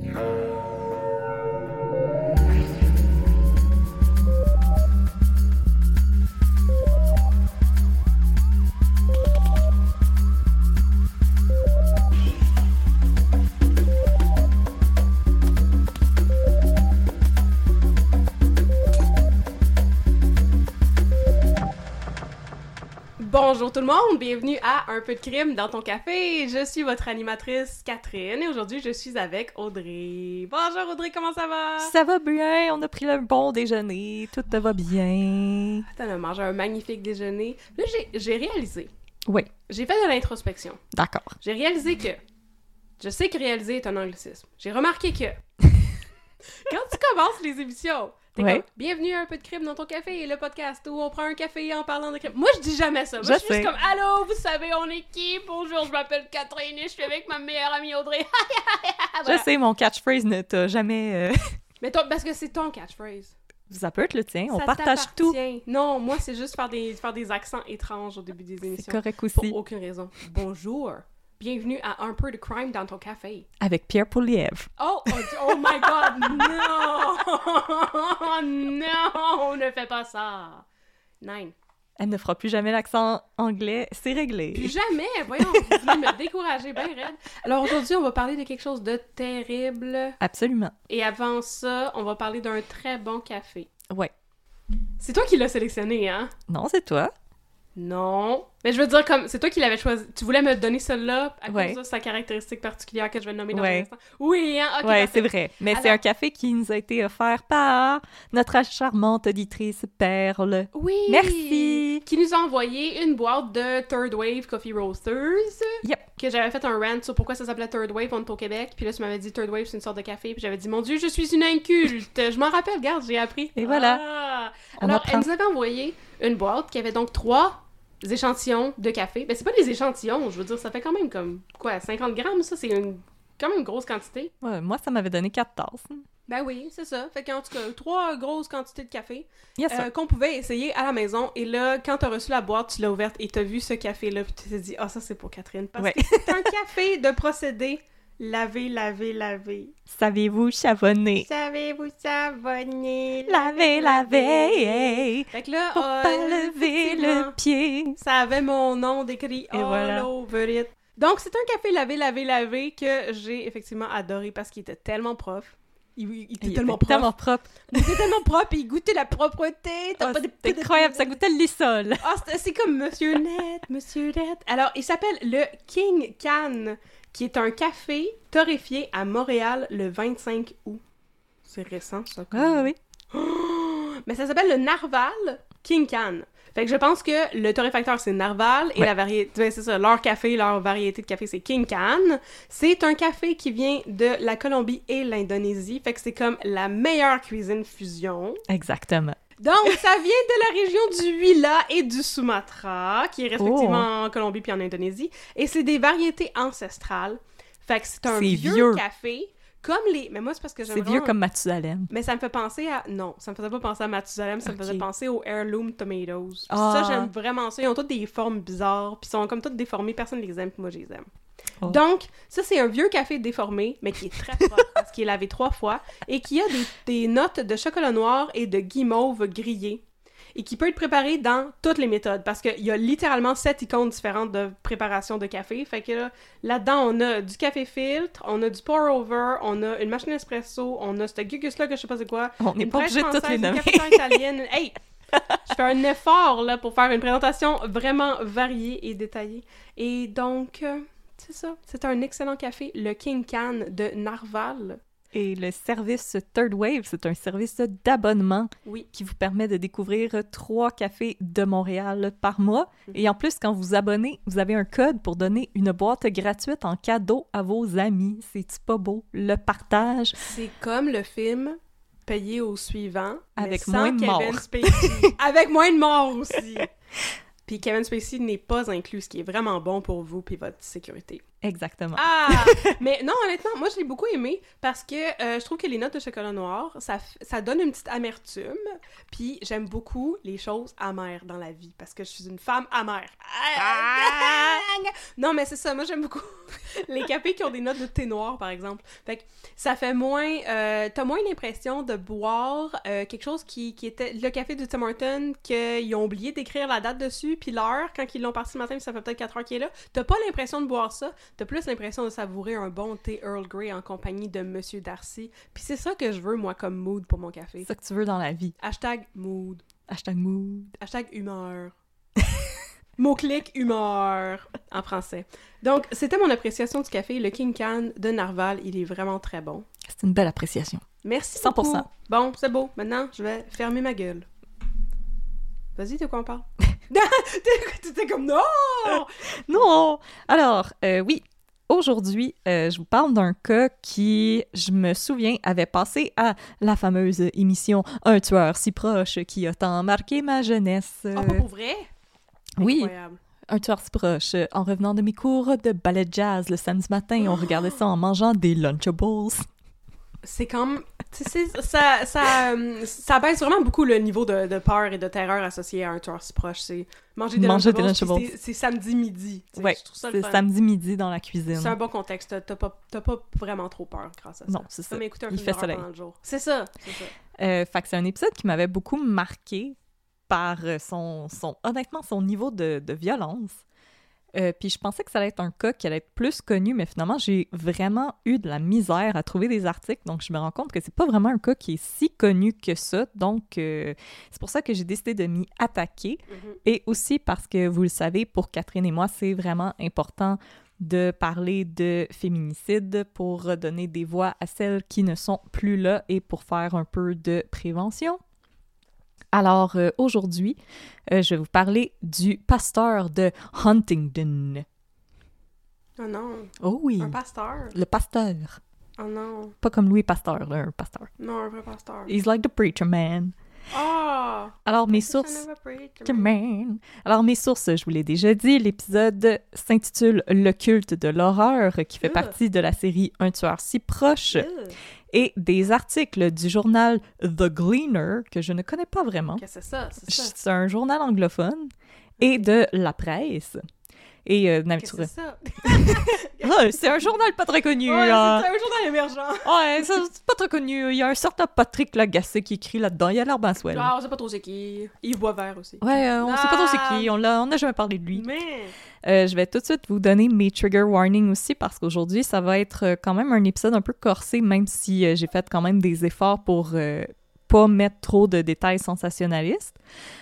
yeah. Bonjour tout le monde, bienvenue à Un peu de crime dans ton café. Je suis votre animatrice Catherine et aujourd'hui je suis avec Audrey. Bonjour Audrey, comment ça va? Ça va bien, on a pris le bon déjeuner, tout va bien. T'as a mangé un magnifique déjeuner. Là j'ai réalisé, Oui, j'ai fait de l'introspection. d'accord. J'ai réalisé que, je sais que réaliser est un anglicisme. J'ai remarqué que, quand tu commences les émissions, t'es Ouais. comme, bienvenue à Un peu de crime dans ton café, le podcast où on prend un café en parlant de crime. Moi je dis jamais ça. Moi Je je, suis juste sais. comme, allô, vous savez, on est qui? Bonjour, je m'appelle Catherine et je suis avec ma meilleure amie Audrey. Voilà. Je sais, mon catchphrase ne t'a jamais... euh, Mais toi, parce que c'est ton catchphrase. Ça peut être le tien, on Ça partage tout. Non, moi, c'est juste faire des, faire des accents étranges au début des C'est émissions. correct Pour aussi. aucune raison. Bonjour. Bienvenue à Un peu de crime dans ton café. Avec Pierre Poilievre. Oh, oh, oh my god, non! non, ne fais pas ça. Nine. Elle ne fera plus jamais l'accent anglais, c'est Plus réglé. jamais, voyons, vous voulez me décourager bien raide. Alors aujourd'hui, on va parler de quelque chose de terrible. Absolument. Et avant ça, on va parler d'un très bon café. Ouais. C'est toi qui l'as sélectionné, hein? Non, c'est toi. Non. Mais je veux dire, comme, c'est toi qui l'avais choisi. Tu voulais me donner celle-là à Ouais. cause de sa caractéristique particulière que je vais nommer dans Ouais. un instant. Oui, hein? Ok, ouais, c'est vrai. Mais c'est un café qui nous a été offert par notre charmante auditrice Perle. Oui! Merci. Qui nous a envoyé une boîte de Third Wave Coffee Roasters. Yep. Que j'avais fait un rant sur pourquoi ça s'appelait Third Wave, on est au Québec. Puis là, tu m'avais dit Third Wave, c'est une sorte de café. Puis j'avais dit, mon Dieu, je suis une inculte. je m'en rappelle, regarde, j'ai appris. Et voilà. Ah. Alors, apprend. elle nous avait envoyé une boîte qui avait donc trois échantillons de café. Ben, c'est pas des échantillons, je veux dire, ça fait quand même comme, quoi, 50 grammes, ça, c'est une, quand même une grosse quantité. Ouais, moi, ça m'avait donné quatre tasses. Ben oui, c'est ça. Fait qu'en tout cas, trois grosses quantités de café Yes, euh, qu'on pouvait essayer à la maison. Et là, quand t'as reçu la boîte, tu l'as ouverte et t'as vu ce café-là, puis tu t'es dit, ah, ça, c'est pour Catherine. Parce Ouais. que c'est un café de procédé laver, laver, laver. Savez-vous savonner? Savez-vous savonner? Laver, laver. Fait que là, Faut pas lever le pied. Ça avait mon nom décrit all voilà. over it. Donc, c'est un café lavé, lavé, lavé que j'ai effectivement adoré parce qu'il était tellement prof. Il, il était Il tellement était prof. tellement propre. Il était tellement propre et il goûtait la propreté. Oh, c'est incroyable, ça goûtait le lissol. Ah, c'est- c'est comme Monsieur Net, Monsieur Net. Alors, il s'appelle le King Can, qui est un café torréfié à Montréal le 25 août. C'est récent, ça. quand Ah oui. Mais ça s'appelle le Narval King Can. Fait que je pense que le torréfacteur, c'est Narval, et Ouais. la variété, ouais, c'est ça, leur café, leur variété de café, c'est King Can. C'est un café qui vient de la Colombie et l'Indonésie, fait que c'est comme la meilleure cuisine fusion. Exactement. Donc, ça vient de la région du Huila et du Sumatra, qui est respectivement Oh. en Colombie puis en Indonésie. Et c'est des variétés ancestrales. Fait que c'est un vieux, vieux. café, comme les... Mais moi, c'est parce que j'aime C'est vieux comme Mathusalem. Mais ça me fait penser à... Non, ça me faisait pas penser à Mathusalem, ça me faisait penser aux Heirloom Tomatoes. Puis Ah. Ça, j'aime vraiment ça. Ils ont toutes des formes bizarres, puis ils sont comme toutes déformées. Personne les aime, puis moi, je les aime. Oh. Donc, ça, c'est un vieux café déformé, mais qui est très propre, parce qu'il est lavé trois fois, et qui a des, des notes de chocolat noir et de guimauve grillé. et qui peut être préparé dans toutes les méthodes parce qu'il y a littéralement sept icônes différentes de préparation de café. Fait que là, là-dedans, on a du café filtre, on a du pour-over, on a une machine espresso, on a ce gugus-là que je sais pas c'est quoi. On n'est une pas obligé de toutes les une nommer. cappuccino italienne. Hey! Je fais un effort là pour faire une présentation vraiment variée et détaillée. Et donc, euh, c'est ça. C'est un excellent café, le King Can de Narval. Et le service Third Wave, c'est un service d'abonnement Oui. qui vous permet de découvrir trois cafés de Montréal par mois. Mhm. Et en plus, quand vous abonnez, vous avez un code pour donner une boîte gratuite en cadeau à vos amis. C'est pas beau? Le partage? C'est comme le film payé au suivant, mais Avec sans moins de Kevin morts. Spacey. Avec moins de morts aussi. Puis Kevin Spacey n'est pas inclus, ce qui est vraiment bon pour vous puis votre sécurité. Exactement. Ah! Mais non, honnêtement, moi, je l'ai beaucoup aimé parce que euh, je trouve que les notes de chocolat noir, ça, ça donne une petite amertume. Puis j'aime beaucoup les choses amères dans la vie parce que je suis une femme amère. Non, mais c'est ça. Moi, j'aime beaucoup les cafés qui ont des notes de thé noir, par exemple. Fait que ça fait moins... euh, T'as moins l'impression de boire euh, quelque chose qui, qui était... Le café du Tim Hortons, qu'ils ont oublié d'écrire la date dessus, puis l'heure, quand ils l'ont parti ce matin, puis ça fait peut-être 4 heures qu'il est là. T'as pas l'impression de boire ça. T'as plus l'impression de savourer un bon thé Earl Grey en compagnie de Monsieur Darcy. Puis c'est ça que je veux, moi, comme mood pour mon café. C'est ça que tu veux dans la vie. Hashtag mood. Hashtag mood. Hashtag humeur. Mot-clic humeur en français. Donc, c'était mon appréciation du café, le King Can de Narval. Il est vraiment très bon. C'est une belle appréciation. Merci 100%. beaucoup. Bon, c'est beau. Maintenant, je vais fermer ma gueule. Vas-y, de quoi on parle? T'étais comme non! Non! Alors, euh, oui, aujourd'hui, euh, je vous parle d'un cas qui, je me souviens, avait passé à la fameuse émission Un tueur si proche qui a tant marqué ma jeunesse. Oh, pour vrai? oui, Incroyable. Un tueur si proche. En revenant de mes cours de ballet jazz le samedi matin, on regardait ça en mangeant des Lunchables. C'est comme... ça, ça, euh, ça baisse vraiment beaucoup le niveau de, de peur et de terreur associé à un tueur si proche. C'est manger des Manger Lunchables, c'est- samedi midi. Ouais, c'est samedi midi dans la cuisine. C'est un bon contexte. T'as- pas, pas vraiment trop peur grâce à ça. Non, c'est ça. Comme écouter un Il fait soleil. pendant le jour. C'est ça. Euh, fait que c'est un épisode qui m'avait beaucoup marqué par son, son honnêtement, son niveau de, de violence. Euh, puis je pensais que ça allait être un cas qui allait être plus connu, mais finalement, j'ai vraiment eu de la misère à trouver des articles. Donc, je me rends compte que c'est pas vraiment un cas qui est si connu que ça. Donc, euh, c'est pour ça que j'ai décidé de m'y attaquer. Mhm. Et aussi parce que, vous le savez, pour Catherine et moi, c'est vraiment important de parler de féminicide pour donner des voix à celles qui ne sont plus là et pour faire un peu de prévention. Alors euh, aujourd'hui, euh, je vais vous parler du pasteur de Huntingdon. Oh non, Oh oui, un pasteur. le pasteur. Oh non, Pas comme Louis Pasteur, là, un pasteur. non, un vrai pasteur. He's like the preacher man. Ah! Alors mes sources... preacher Preacher man? man. Alors, mes sources, je vous l'ai déjà dit, l'épisode s'intitule Le culte de l'horreur, qui fait Ugh. partie de la série Un tueur si proche, Ugh. Et des articles du journal The Gleaner, que je ne connais pas vraiment. Qu'est-ce que c'est ça? C'est ça. C'est un journal anglophone, et de la presse. Et euh, c'est ça? Ah, c'est un journal pas très connu. Ouais, c'est un journal émergent. Ouais, ça, c'est pas très connu. Il y a un certain Patrick Lagacé qui écrit là-dedans. Il a l'air bien swell. Ah, on sait pas trop c'est qui. Yves Boisvert aussi. Ouais, euh, on sait pas trop c'est Ah. qui. On l'a- on n'a jamais parlé de lui. Mais... Euh, je vais tout de suite vous donner mes trigger warnings aussi parce qu'aujourd'hui, ça va être euh, quand même un épisode un peu corsé, même si j'ai fait quand même des efforts pour pas mettre trop de détails sensationnalistes.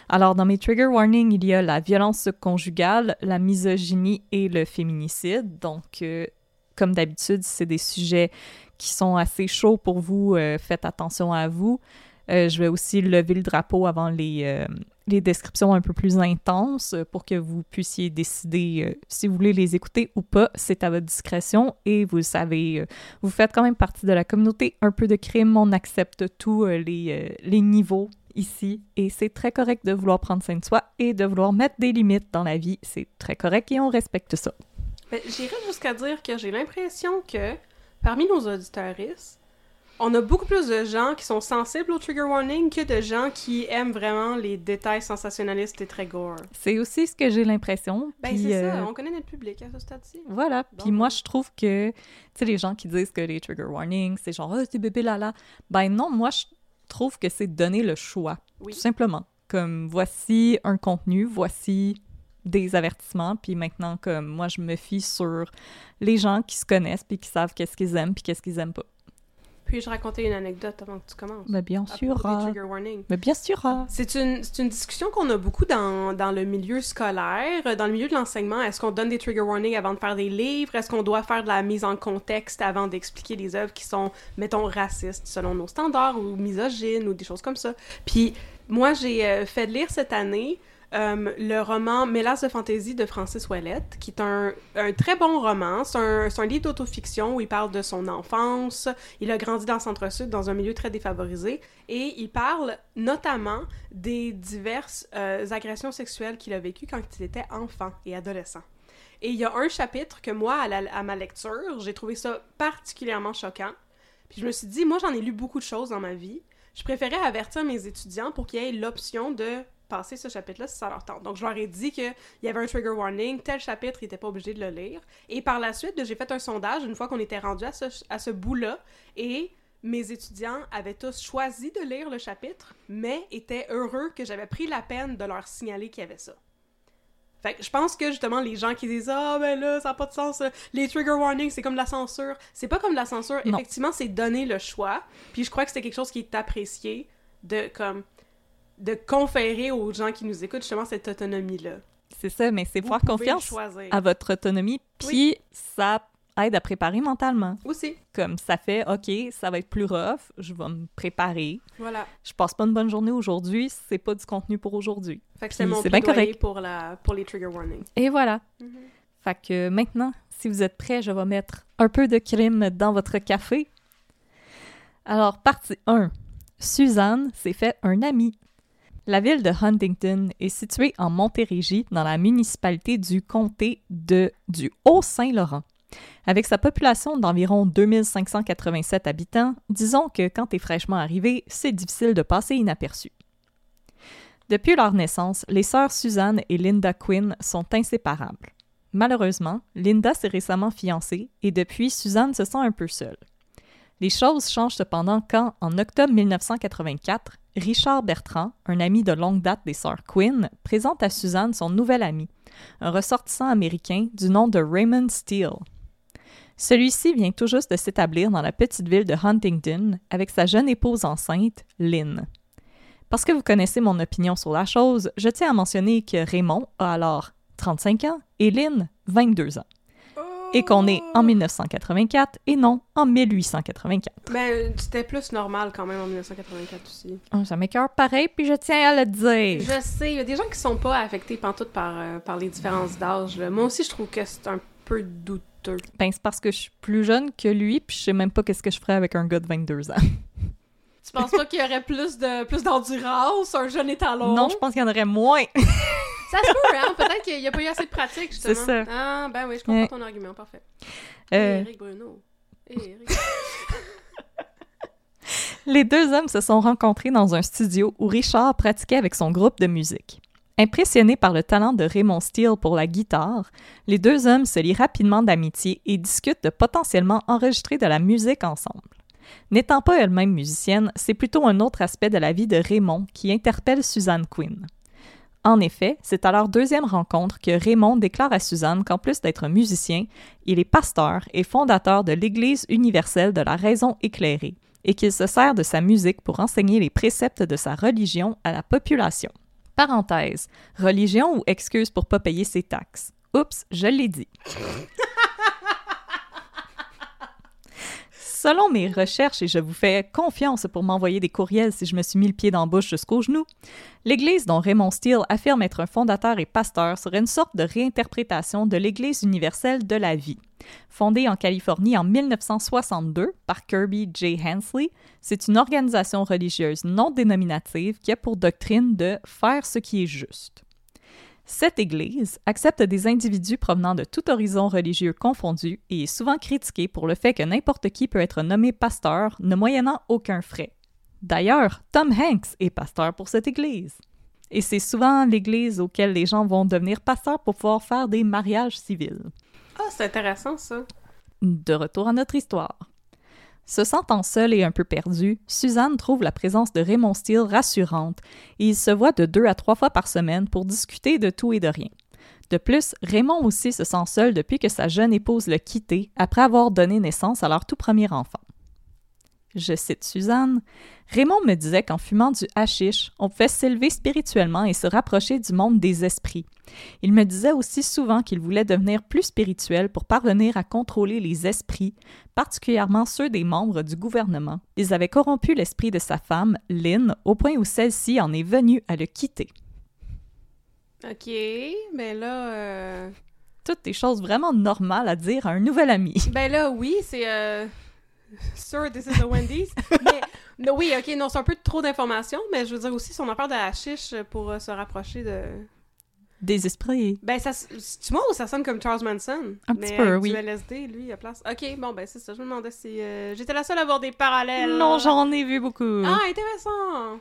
Alors, dans mes trigger warnings, il y a la violence conjugale, la misogynie et le féminicide. Donc, euh, comme d'habitude, c'est des sujets qui sont assez chauds pour vous. euh, faites attention à vous. Euh, je vais aussi lever le drapeau avant les, les descriptions un peu plus intenses euh, pour que vous puissiez décider euh, si vous voulez les écouter ou pas. C'est à votre discrétion et vous savez, euh, vous faites quand même partie de la communauté Un peu de crime. On accepte tous les, les niveaux ici et c'est très correct de vouloir prendre soin de soi et de vouloir mettre des limites dans la vie. C'est très correct et on respecte ça. Mais j'irais jusqu'à dire que j'ai l'impression que parmi nos auditeuristes, on a beaucoup plus de gens qui sont sensibles au trigger warning que de gens qui aiment vraiment les détails sensationnalistes et très gore. C'est aussi ce que j'ai l'impression. Ben c'est euh, ça, on connaît notre public à ce stade-ci. Voilà. Bon. Puis moi, je trouve que, tu sais, les gens qui disent que les trigger warnings, c'est genre, ah, c'est bébé lala. Ben non, moi, je trouve que c'est donner le choix. Oui. Tout simplement. Comme voici un contenu, voici des avertissements, puis maintenant, comme moi, je me fie sur les gens qui se connaissent, puis qui savent qu'est-ce qu'ils aiment, puis qu'est-ce qu'ils aiment pas. Puis-je raconter une anecdote avant que tu commences? Mais bien sûr. ah. Mais bien sûr. ah. C'est une, une discussion qu'on a beaucoup dans, dans le milieu scolaire, euh, dans le milieu de l'enseignement. Est-ce qu'on donne des trigger warnings avant de faire des livres? Est-ce qu'on doit faire de la mise en contexte avant d'expliquer des œuvres qui sont, mettons, racistes selon nos standards ou misogynes ou des choses comme ça? Puis moi, j'ai euh, fait lire cette année euh, le roman Mélasse de fantaisie de Francis Ouellette, qui est un, très bon roman. C'est un, livre d'autofiction où il parle de son enfance. Il a grandi dans le Centre-Sud, dans un milieu très défavorisé. Et il parle notamment des diverses euh, agressions sexuelles qu'il a vécues quand il était enfant et adolescent. Et il y a un chapitre que moi, à, à ma lecture, j'ai trouvé ça particulièrement choquant. Puis je me suis dit, moi, j'en ai lu beaucoup de choses dans ma vie. Je préférais avertir mes étudiants pour qu'ils aient l'option de passer ce chapitre-là si ça leur tente. Donc, je leur ai dit qu'il y avait un trigger warning, tel chapitre, ils n'étaient pas obligés de le lire. Et par la suite, j'ai fait un sondage une fois qu'on était rendu à ce, à ce bout-là. Et mes étudiants avaient tous choisi de lire le chapitre, mais étaient heureux que j'avais pris la peine de leur signaler qu'il y avait ça. Fait que je pense que justement les gens qui disent ah ben là ça n'a pas de sens euh, les trigger warnings c'est comme de la censure c'est pas comme de la censure Non. effectivement c'est donner le choix puis je crois que c'est quelque chose qui est apprécié de comme de conférer aux gens qui nous écoutent justement cette autonomie là C'est ça, mais c'est faire confiance à votre autonomie, puis ça aide à préparer mentalement. aussi Comme ça fait, OK, ça va être plus rough, je vais me préparer. voilà Je passe pas une bonne journée aujourd'hui, c'est pas du contenu pour aujourd'hui. fait que c'est mon bien correct. pour la pour les trigger warnings Et voilà. Fait que maintenant, si vous êtes prêts, je vais mettre un peu de crème dans votre café. Alors, partie 1. Suzanne s'est fait un ami. La ville de Huntington est située en Montérégie, dans la municipalité du comté de, du Haut-Saint-Laurent. Avec sa population d'environ 2587 habitants, disons que quand t'es fraîchement arrivé, c'est difficile de passer inaperçu. Depuis leur naissance, les sœurs Suzanne et Linda Quinn sont inséparables. Malheureusement, Linda s'est récemment fiancée et depuis, Suzanne se sent un peu seule. Les choses changent cependant quand, en octobre 1984, Richard Bertrand, un ami de longue date des sœurs Quinn, présente à Suzanne son nouvel ami, un ressortissant américain du nom de Raymond Steele. Celui-ci vient tout juste de s'établir dans la petite ville de Huntington avec sa jeune épouse enceinte, Lynn. Parce que vous connaissez mon opinion sur la chose, je tiens à mentionner que Raymond a alors 35 ans et Lynn 22 ans. Et qu'on est en 1984 et non en 1884. ben c'était plus normal quand même en 1984 aussi Oh, ça m'écœure pareil, puis je tiens à le dire. Je sais, il y a des gens qui sont pas affectés pantoute par, euh, par les différences d'âge. Moi aussi, je trouve que c'est un peu douteux. Ben, c'est parce que je suis plus jeune que lui, puis je sais même pas qu'est-ce que je ferais avec un gars de 22 ans. Tu penses pas qu'il y aurait plus de plus d'endurance, un jeune étalon? Non, je pense qu'il y en aurait moins. Ça se peut, hein? Peut-être qu'il n'y a pas eu assez de pratique, justement. C'est ça. Ah, ben oui, je comprends Ouais. ton argument, parfait. Euh, Eric Bruno. Eric. Les deux hommes se sont rencontrés dans un studio où Richard pratiquait avec son groupe de musique. Impressionnés par le talent de Raymond Steele pour la guitare, les deux hommes se lient rapidement d'amitié et discutent de potentiellement enregistrer de la musique ensemble. N'étant pas elle-même musicienne, c'est plutôt un autre aspect de la vie de Raymond qui interpelle Suzanne Quinn. En effet, c'est à leur deuxième rencontre que Raymond déclare à Suzanne qu'en plus d'être musicien, il est pasteur et fondateur de l'Église universelle de la raison éclairée, et qu'il se sert de sa musique pour enseigner les préceptes de sa religion à la population. Parenthèse, religion ou excuse pour pas payer ses taxes? Oups, je l'ai dit. Selon mes recherches, et je vous fais confiance pour m'envoyer des courriels si je me suis mis le pied dans la bouche jusqu'au genou, l'Église dont Raymond Steele affirme être un fondateur et pasteur serait une sorte de réinterprétation de l'Église universelle de la vie. Fondée en Californie en 1962 par Kirby J. Hensley, c'est une organisation religieuse non dénominative qui a pour doctrine de faire ce qui est juste. Cette Église accepte des individus provenant de tout horizon religieux confondu et est souvent critiquée pour le fait que n'importe qui peut être nommé pasteur ne moyennant aucun frais. D'ailleurs, Tom Hanks est pasteur pour cette Église. Et c'est souvent l'Église auquel les gens vont devenir pasteurs pour pouvoir faire des mariages civils. Ah, c'est intéressant, ça. De retour à notre histoire. Se sentant seule et un peu perdue, Suzanne trouve la présence de Raymond Steele rassurante et ils se voient de deux à trois fois par semaine pour discuter de tout et de rien. De plus, Raymond aussi se sent seul depuis que sa jeune épouse l'a quitté après avoir donné naissance à leur tout premier enfant. Je cite Suzanne, Raymond me disait qu'en fumant du hashish, on pouvait s'élever spirituellement et se rapprocher du monde des esprits. Il me disait aussi souvent qu'il voulait devenir plus spirituel pour parvenir à contrôler les esprits, particulièrement ceux des membres du gouvernement. Ils avaient corrompu l'esprit de sa femme, Lynn, au point où celle-ci en est venue à le quitter. Ok, mais là. euh, Toutes des choses vraiment normales à dire à un nouvel ami. Ben là, oui, c'est. Euh... Sir, this is a Wendy's. mais oui, ok, non, c'est un peu trop d'informations, mais je veux dire aussi son affaire de hashish pour euh, se rapprocher de. Des esprits. Ben, ça, tu vois ça sonne comme Charles Manson? Un mais petit peu, avec oui. du LSD, lui, à place. Ok, bon, ben, c'est ça. Je me demandais si. euh, J'étais la seule à avoir des parallèles. Non, j'en ai vu beaucoup. Ah, intéressant!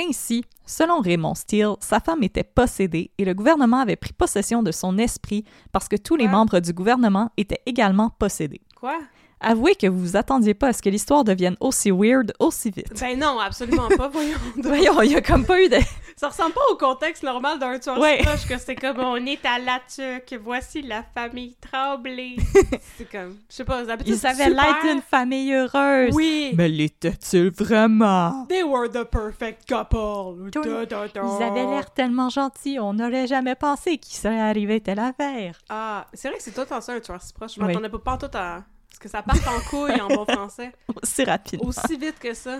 Ainsi, selon Raymond Steele, sa femme était possédée et le gouvernement avait pris possession de son esprit parce que tous les membres du gouvernement étaient également possédés. Quoi? Avouez que vous vous attendiez pas à ce que l'histoire devienne aussi weird aussi vite. Ben non, absolument pas, voyons. donc. Voyons, il y a comme pas eu de... Ça ressemble pas au contexte normal d'un tueur Ouais. proche que c'est comme on est à la tuque, voici la famille Tremblay. c'est comme, je sais pas, d'habitude, Ils avaient l'air d'une famille heureuse. Oui! Mais l'étaient-ils vraiment? They were the perfect couple. Tout- Da, da, da. Ils avaient l'air tellement gentils, on n'aurait jamais pensé qu'il serait arrivé telle affaire. Ah, c'est vrai que c'est tout en ça un tueur si proche. Je Oui. m'attendais pas, pas tout à. Parce que ça part en couille en bon français. Aussi rapidement. Aussi vite que ça.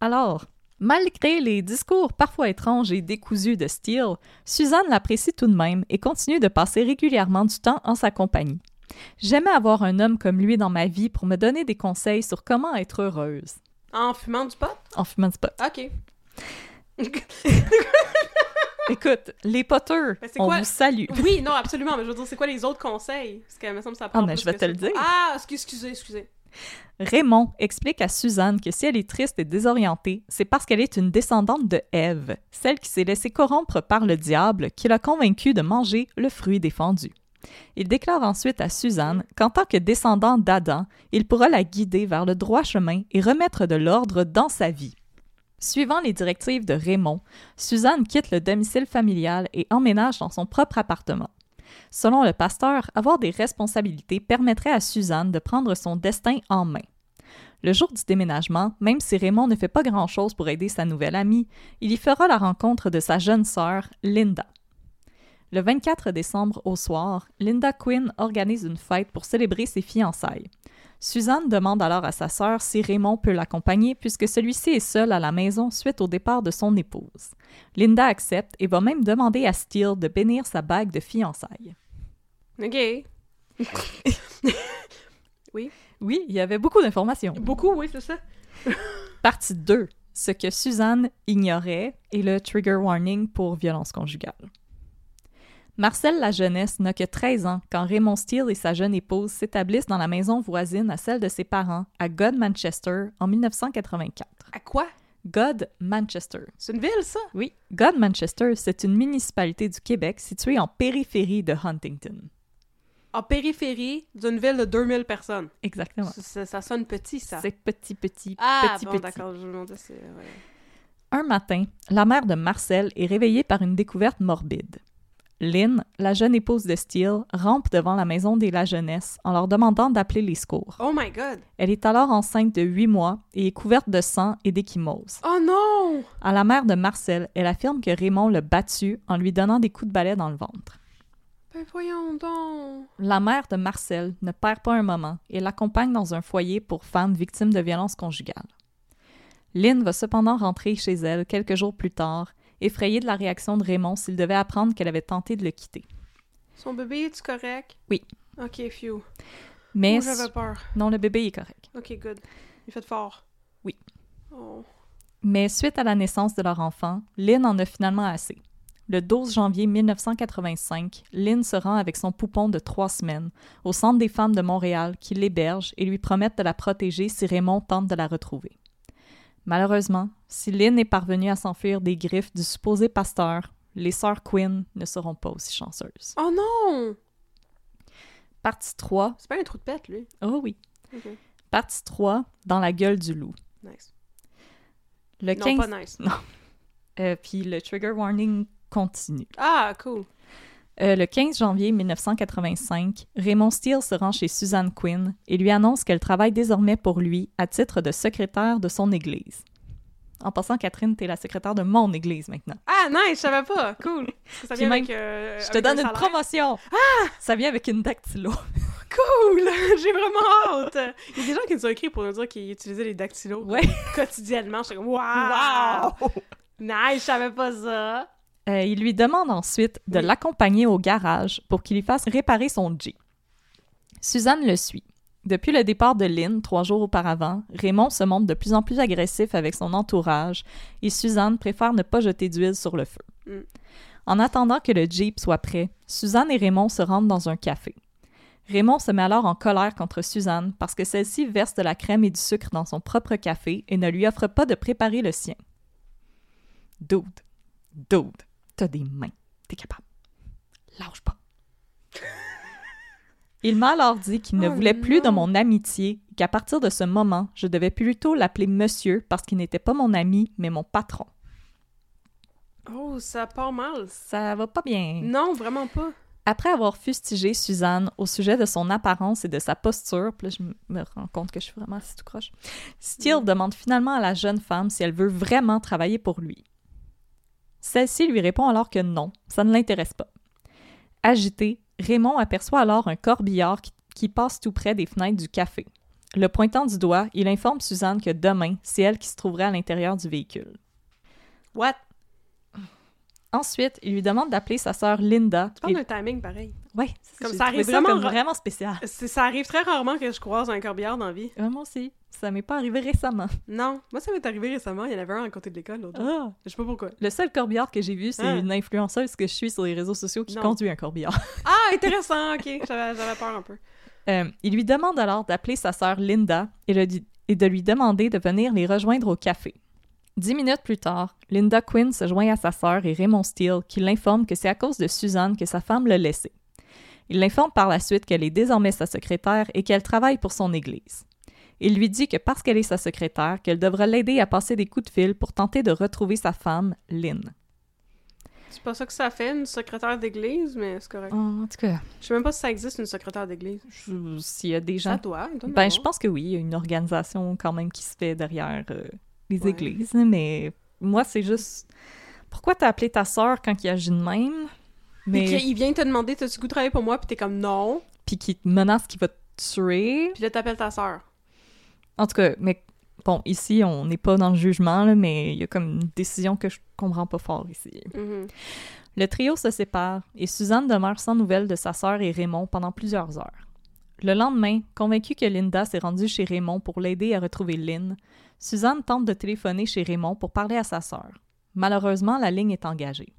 Alors, malgré les discours parfois étranges et décousus de Steele, Suzanne l'apprécie tout de même et continue de passer régulièrement du temps en sa compagnie. J'aimais avoir un homme comme lui dans ma vie pour me donner des conseils sur comment être heureuse. En fumant du pot? En fumant du pot. Ok. Écoute, les poteurs, on quoi- vous salue. oui, non, absolument, mais je veux dire, c'est quoi les autres conseils? Parce que, me semble, ça prend Ah, mais je vais te le dire. Ah, excuse- excusez, excusez. Raymond explique à Suzanne que si elle est triste et désorientée, c'est parce qu'elle est une descendante de Ève, celle qui s'est laissée corrompre par le diable qui l'a convaincue de manger le fruit défendu. Il déclare ensuite à Suzanne qu'en tant que descendant d'Adam, il pourra la guider vers le droit chemin et remettre de l'ordre dans sa vie. Suivant les directives de Raymond, Suzanne quitte le domicile familial et emménage dans son propre appartement. Selon le pasteur, avoir des responsabilités permettrait à Suzanne de prendre son destin en main. Le jour du déménagement, même si Raymond ne fait pas grand-chose pour aider sa nouvelle amie, il y fera la rencontre de sa jeune sœur, Linda. Le 24 décembre au soir, Linda Quinn organise une fête pour célébrer ses fiançailles. Suzanne demande alors à sa sœur si Raymond peut l'accompagner puisque celui-ci est seul à la maison suite au départ de son épouse. Linda accepte et va même demander à Steele de bénir sa bague de fiançailles. Ok. Oui, il y avait beaucoup d'informations. Beaucoup, oui, c'est ça. Partie 2. Ce que Suzanne ignorait et le trigger warning pour violence conjugale. Marcel la jeunesse n'a que 13 ans quand Raymond Steele et sa jeune épouse s'établissent dans la maison voisine à celle de ses parents à God Manchester en 1984. À quoi? God Manchester. C'est une ville, ça? Oui, God Manchester, c'est une municipalité du Québec située en périphérie de Huntington. En périphérie d'une ville de 2000 personnes. Exactement. Ça, ça- sonne petit, ça. C'est petit, petit, Ah, petit, bon, petit. d'accord, je me demandais si... ouais. Un matin, la mère de Marcel est réveillée par une découverte morbide. Lynn, la jeune épouse de Steele, rampe devant la maison des La Jeunesse en leur demandant d'appeler les secours. Oh my god! Elle est alors enceinte de huit mois et est couverte de sang et d'échymose. Oh non! À la mère de Marcel, elle affirme que Raymond l'a battue en lui donnant des coups de balai dans le ventre. Ben voyons donc! La mère de Marcel ne perd pas un moment et l'accompagne dans un foyer pour femmes victimes de violences conjugales. Lynn va cependant rentrer chez elle quelques jours plus tard, effrayée de la réaction de Raymond s'il devait apprendre qu'elle avait tenté de le quitter. Son bébé, est-tu correct? Oui. Ok, phew. Mais j'avais peur. non, le bébé est correct. Ok, good. Il fait fort. Oui. Oh. Mais suite à la naissance de leur enfant, Lynn en a finalement assez. Le 12 janvier 1985, Lynn se rend avec son poupon de trois semaines au Centre des femmes de Montréal qui l'héberge et lui promettent de la protéger si Raymond tente de la retrouver. Malheureusement, si Lynn est parvenue à s'enfuir des griffes du supposé pasteur, les sœurs Quinn ne seront pas aussi chanceuses. Oh non! Partie 3. C'est pas un trou de pète, lui. Oh oui. Ok. Partie 3, dans la gueule du loup. Nice. Le Non, 15... pas nice. euh, puis le trigger warning continue. Ah, cool. Euh, le 15 janvier 1985, Raymond Steele se rend chez Suzanne Quinn et lui annonce qu'elle travaille désormais pour lui à titre de secrétaire de son église. En passant, Catherine, t'es la secrétaire de mon église maintenant. Ah, nice, je savais pas. Cool. Ça vient même, avec, euh, Je te avec donne un une promotion! Ah! Ça vient avec une dactylo. Cool! J'ai vraiment hâte! Il y a des gens qui nous ont écrit pour nous dire qu'ils utilisaient les dactylos Ouais. quotidiennement. J'étais comme, wow! Nice, je savais pas ça! Euh, il lui demande ensuite de l'accompagner au garage pour qu'il lui fasse réparer son Jeep. Suzanne le suit. Depuis le départ de Lynn, trois jours auparavant, Raymond se montre de plus en plus agressif avec son entourage et Suzanne préfère ne pas jeter d'huile sur le feu. Mm. En attendant que le Jeep soit prêt, Suzanne et Raymond se rendent dans un café. Raymond se met alors en colère contre Suzanne parce que celle-ci verse de la crème et du sucre dans son propre café et ne lui offre pas de préparer le sien. Dude, dude, t'as des mains, t'es capable. Lâche pas. Il m'a alors dit qu'il ne Oh voulait plus de mon amitié et qu'à partir de ce moment, je devais plutôt l'appeler monsieur parce qu'il n'était pas mon ami, mais mon patron. Oh, ça part mal. Ça va pas bien. Non, vraiment pas. Après avoir fustigé Suzanne au sujet de son apparence et de sa posture, puis là, je me rends compte que je suis vraiment assez tout croche, Steele demande finalement à la jeune femme si elle veut vraiment travailler pour lui. Celle-ci lui répond alors que non, ça ne l'intéresse pas. Agité, Raymond aperçoit alors un corbillard qui, qui passe tout près des fenêtres du café. Le pointant du doigt, il informe Suzanne que demain, c'est elle qui se trouverait à l'intérieur du véhicule. What? Ensuite, il lui demande d'appeler sa sœur Linda. Tu parles et- d'un timing pareil. C'est Comme ça arrive vraiment comme vraiment spécial. Ça arrive très rarement que je croise un corbillard dans la vie. Moi aussi. Ça m'est pas arrivé récemment. Non, moi ça m'est arrivé récemment. Il y en avait un à côté de l'école l'autre. Ah! Je sais pas pourquoi. Le seul corbillard que j'ai vu, c'est Ah. une influenceuse que je suis sur les réseaux sociaux qui Non. conduit un corbillard. Ah, intéressant, ok. J'avais j'avais peur un peu. Euh, il lui demande alors d'appeler sa sœur Linda et, le- et de lui demander de venir les rejoindre au café. Dix minutes plus tard, Linda Quinn se joint à sa sœur et Raymond Steele qui l'informe que c'est à cause de Suzanne que sa femme l'a laissé. Il l'informe par la suite qu'elle est désormais sa secrétaire et qu'elle travaille pour son église. Il lui dit que parce qu'elle est sa secrétaire, qu'elle devra l'aider à passer des coups de fil pour tenter de retrouver sa femme, Lynn. C'est pas ça que ça fait, une secrétaire d'église, mais c'est correct. En tout cas, Je sais même pas si ça existe, une secrétaire d'église. je- s'il y a des Ça gens il doit en Ben, je pense que oui, il y a une organisation quand même qui se fait derrière euh, les Ouais. églises, mais moi, c'est juste... Pourquoi t'as appelé ta sœur quand il agit de même, Mais... il vient te demander, t'as-tu goût de travailler pour moi? Puis t'es comme non. puis qui te menace qu'il va te tuer? Puis là, t'appelles ta sœur. En tout cas, mais bon, ici, on n'est pas dans le jugement, là, mais il y a comme une décision que je comprends pas fort ici. Mhm. Le trio se sépare et Suzanne demeure sans nouvelles de sa sœur et Raymond pendant plusieurs heures. Le lendemain, convaincue que Linda s'est rendue chez Raymond pour l'aider à retrouver Lynn, Suzanne tente de téléphoner chez Raymond pour parler à sa sœur. Malheureusement, la ligne est engagée.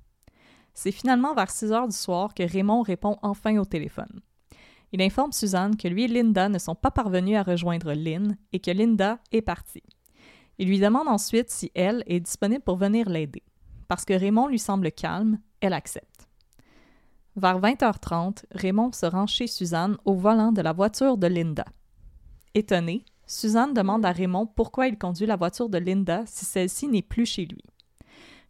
C'est finalement vers 6 heures du soir que Raymond répond enfin au téléphone. Il informe Suzanne que lui et Linda ne sont pas parvenus à rejoindre Lynn et que Linda est partie. Il lui demande ensuite si elle est disponible pour venir l'aider. Parce que Raymond lui semble calme, elle accepte. Vers 20h30, Raymond se rend chez Suzanne au volant de la voiture de Linda. Étonnée, Suzanne demande à Raymond pourquoi il conduit la voiture de Linda si celle-ci n'est plus chez lui.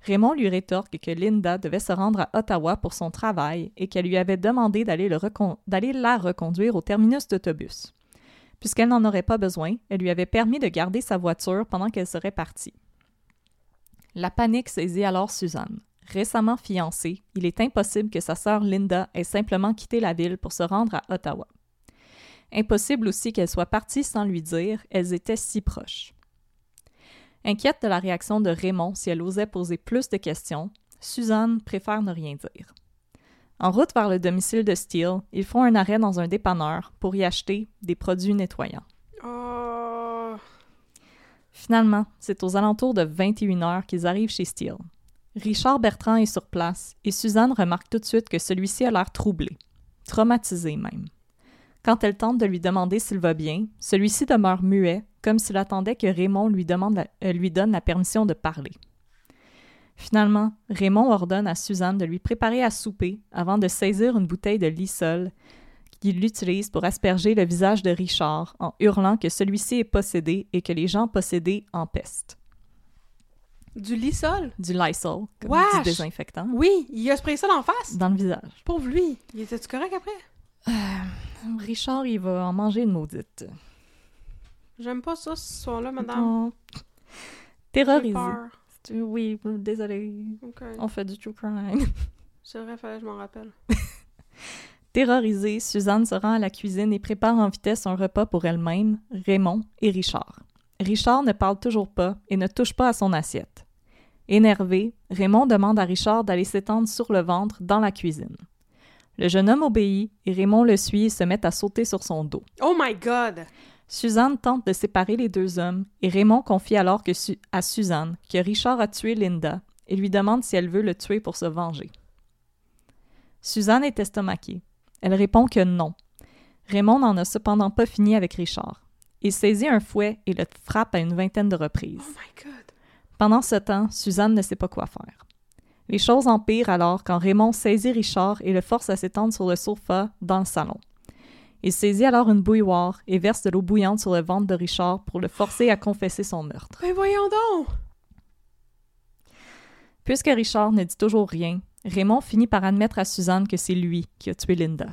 Raymond lui rétorque que Linda devait se rendre à Ottawa pour son travail et qu'elle lui avait demandé d'aller la reconduire au terminus d'autobus. Puisqu'elle n'en aurait pas besoin, elle lui avait permis de garder sa voiture pendant qu'elle serait partie. La panique saisit alors Suzanne. Récemment fiancée, il est impossible que sa sœur Linda ait simplement quitté la ville pour se rendre à Ottawa. Impossible aussi qu'elle soit partie sans lui dire, elles étaient si proches. Inquiète de la réaction de Raymond si elle osait poser plus de questions, Suzanne préfère ne rien dire. En route vers le domicile de Steele, ils font un arrêt dans un dépanneur pour y acheter des produits nettoyants. Oh. Finalement, c'est aux alentours de 21 heures qu'ils arrivent chez Steele. Richard Bertrand est sur place et Suzanne remarque tout de suite que celui-ci a l'air troublé, traumatisé même. Quand elle tente de lui demander s'il va bien, celui-ci demeure muet, comme s'il attendait que Raymond lui, demande la- euh, lui donne la permission de parler. Finalement, Raymond ordonne à Suzanne de lui préparer à souper avant de saisir une bouteille de lissol qu'il utilise pour asperger le visage de Richard en hurlant que celui-ci est possédé et que les gens possédés empestent. Du Lysol? Du Lysol, comme Wesh! du désinfectant, Oui, il a sprayé ça d'en face. dans le visage. Pauvre lui. Il était-tu correct après? Richard, il va en manger une maudite. J'aime pas ça, ce soir-là, madame. Non. Terrorisé. Oui, désolé. Ok. On fait du true crime. C'est vrai, fallait que je m'en rappelle. Terrorisée, Suzanne se rend à la cuisine et prépare en vitesse un repas pour elle-même, Raymond et Richard. Richard ne parle toujours pas et ne touche pas à son assiette. Énervé, Raymond demande à Richard d'aller s'étendre sur le ventre dans la cuisine. Le jeune homme obéit et Raymond le suit et se met à sauter sur son dos. Oh my god! Suzanne tente de séparer les deux hommes et Raymond confie alors que Su- à Suzanne que Richard a tué Linda et lui demande si elle veut le tuer pour se venger. Suzanne est estomaquée. Elle répond que non. Raymond n'en a cependant pas fini avec Richard. Il saisit un fouet et le frappe à une vingtaine de reprises. Oh my god! Pendant ce temps, Suzanne ne sait pas quoi faire. Les choses empirent alors quand Raymond saisit Richard et le force à s'étendre sur le sofa dans le salon. Il saisit alors une bouilloire et verse de l'eau bouillante sur le ventre de Richard pour le forcer à confesser son meurtre. Ben voyons donc! Puisque Richard ne dit toujours rien, Raymond finit par admettre à Suzanne que c'est lui qui a tué Linda.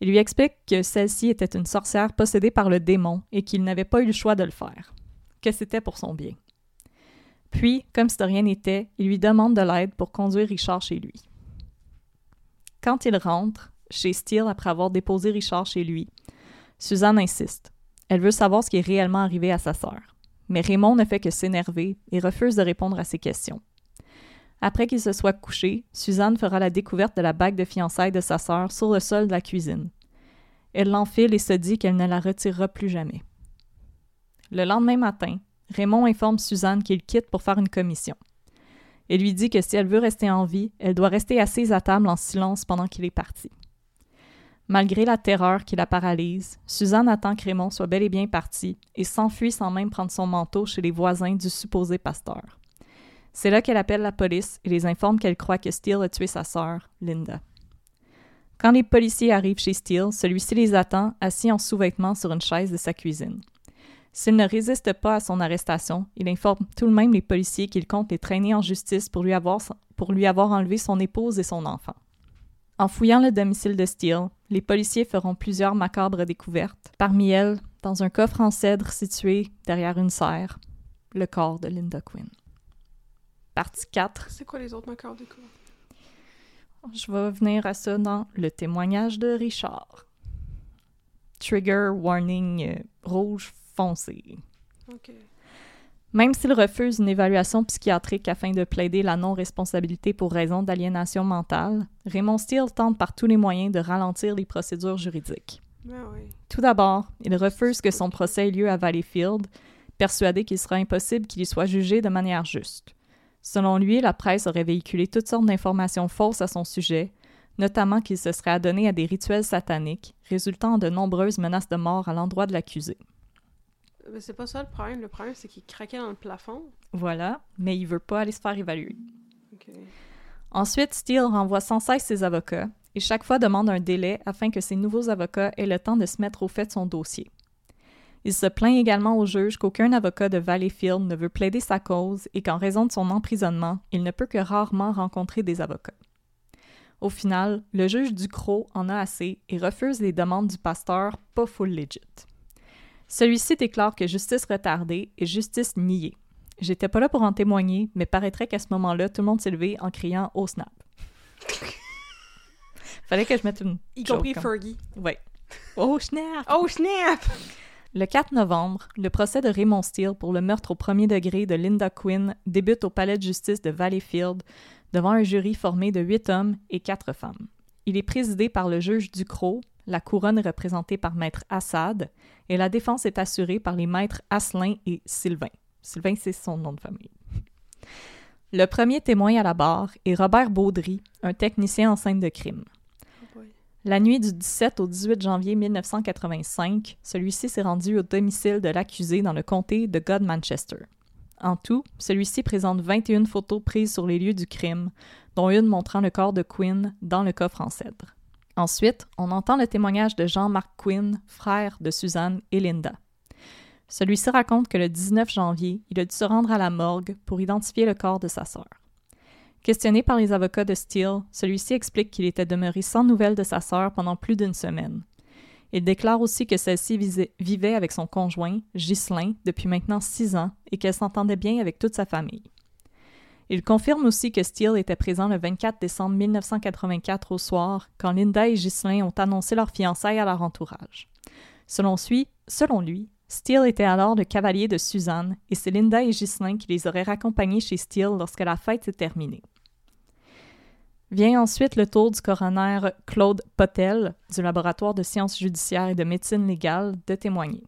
Il lui explique que celle-ci était une sorcière possédée par le démon et qu'il n'avait pas eu le choix de le faire, que c'était pour son bien. Puis, comme si de rien n'était, il lui demande de l'aide pour conduire Richard chez lui. Quand il rentre, chez Steele après avoir déposé Richard chez lui, Suzanne insiste. Elle veut savoir ce qui est réellement arrivé à sa sœur. Mais Raymond ne fait que s'énerver et refuse de répondre à ses questions. Après qu'il se soit couché, Suzanne fera la découverte de la bague de fiançailles de sa sœur sur le sol de la cuisine. Elle l'enfile et se dit qu'elle ne la retirera plus jamais. Le lendemain matin, Raymond informe Suzanne qu'il quitte pour faire une commission. Il lui dit que si elle veut rester en vie, elle doit rester assise à table en silence pendant qu'il est parti. Malgré la terreur qui la paralyse, Suzanne attend que Raymond soit bel et bien parti et s'enfuit sans même prendre son manteau chez les voisins du supposé pasteur. C'est là qu'elle appelle la police et les informe qu'elle croit que Steele a tué sa sœur, Linda. Quand les policiers arrivent chez Steele, celui-ci les attend assis en sous-vêtements sur une chaise de sa cuisine. S'il ne résiste pas à son arrestation, il informe tout de même les policiers qu'il compte les traîner en justice pour lui avoir, pour lui avoir enlevé son épouse et son enfant. En fouillant le domicile de Steele, les policiers feront plusieurs macabres découvertes. Parmi elles, dans un coffre en cèdre situé derrière une serre, le corps de Linda Quinn. Partie 4. C'est quoi les autres macabres coup? Je vais venir à ça dans le témoignage de Richard. Trigger warning euh, rouge foncé. Même s'il refuse une évaluation psychiatrique afin de plaider la non-responsabilité pour raison d'aliénation mentale, Raymond Steele tente par tous les moyens de ralentir les procédures juridiques. Ben oui. Tout d'abord, il refuse que son procès ait lieu à Valleyfield, persuadé qu'il sera impossible qu'il y soit jugé de manière juste. Selon lui, la presse aurait véhiculé toutes sortes d'informations fausses à son sujet, notamment qu'il se serait adonné à des rituels sataniques, résultant en de nombreuses menaces de mort à l'endroit de l'accusé. Ben c'est pas ça le problème. Le problème, c'est qu'il craquait dans le plafond. Voilà, mais il veut pas aller se faire évaluer. Ensuite, Steele renvoie sans cesse ses avocats et chaque fois demande un délai afin que ses nouveaux avocats aient le temps de se mettre au fait de son dossier. Il se plaint également au juge qu'aucun avocat de Valleyfield ne veut plaider sa cause et qu'en raison de son emprisonnement, il ne peut que rarement rencontrer des avocats. Au final, le juge Ducrot en a assez et refuse les demandes du pasteur pas full legit. Celui-ci déclare que justice retardée et justice niée. J'étais pas là pour en témoigner, mais paraîtrait qu'à ce moment-là, tout le monde s'est levé en criant au snap. Fallait que je mette une. Y compris comme- Fergie. Ouais. Oh snap! Oh snap! Le 4 novembre, le procès de Raymond Steele pour le meurtre au premier degré de Linda Quinn débute au palais de justice de Valleyfield devant un jury formé de huit hommes et quatre femmes. Il est présidé par le juge Ducrot, la couronne est représentée par maître Assad et la défense est assurée par les maîtres Asselin et Sylvain. Sylvain, c'est son nom de famille. Le premier témoin à la barre est Robert Baudry, un technicien en scène de crime. Oh. La nuit du 17 au 18 janvier 1985, celui-ci s'est rendu au domicile de l'accusé dans le comté de God-Manchester. En tout, celui-ci présente 21 photos prises sur les lieux du crime, dont une montrant le corps de Quinn dans le coffre en cèdre. Ensuite, on entend le témoignage de Jean-Marc Quinn, frère de Suzanne et Linda. Celui-ci raconte que le 19 janvier, il a dû se rendre à la morgue pour identifier le corps de sa sœur. Questionné par les avocats de Steele, celui-ci explique qu'il était demeuré sans nouvelles de sa sœur pendant plus d'une semaine. Il déclare aussi que celle-ci vivait avec son conjoint, Ghislain, depuis maintenant six ans et qu'elle s'entendait bien avec toute sa famille. Il confirme aussi que Steele était présent le 24 décembre 1984 au soir, quand Linda et Ghislain ont annoncé leur fiançailles à leur entourage. Selon lui, Steele était alors le cavalier de Suzanne, et c'est Linda et Ghislain qui les auraient raccompagnés chez Steele lorsque la fête s'est terminée. Vient ensuite le tour du coroner Claude Potel du laboratoire de sciences judiciaires et de médecine légale de témoigner.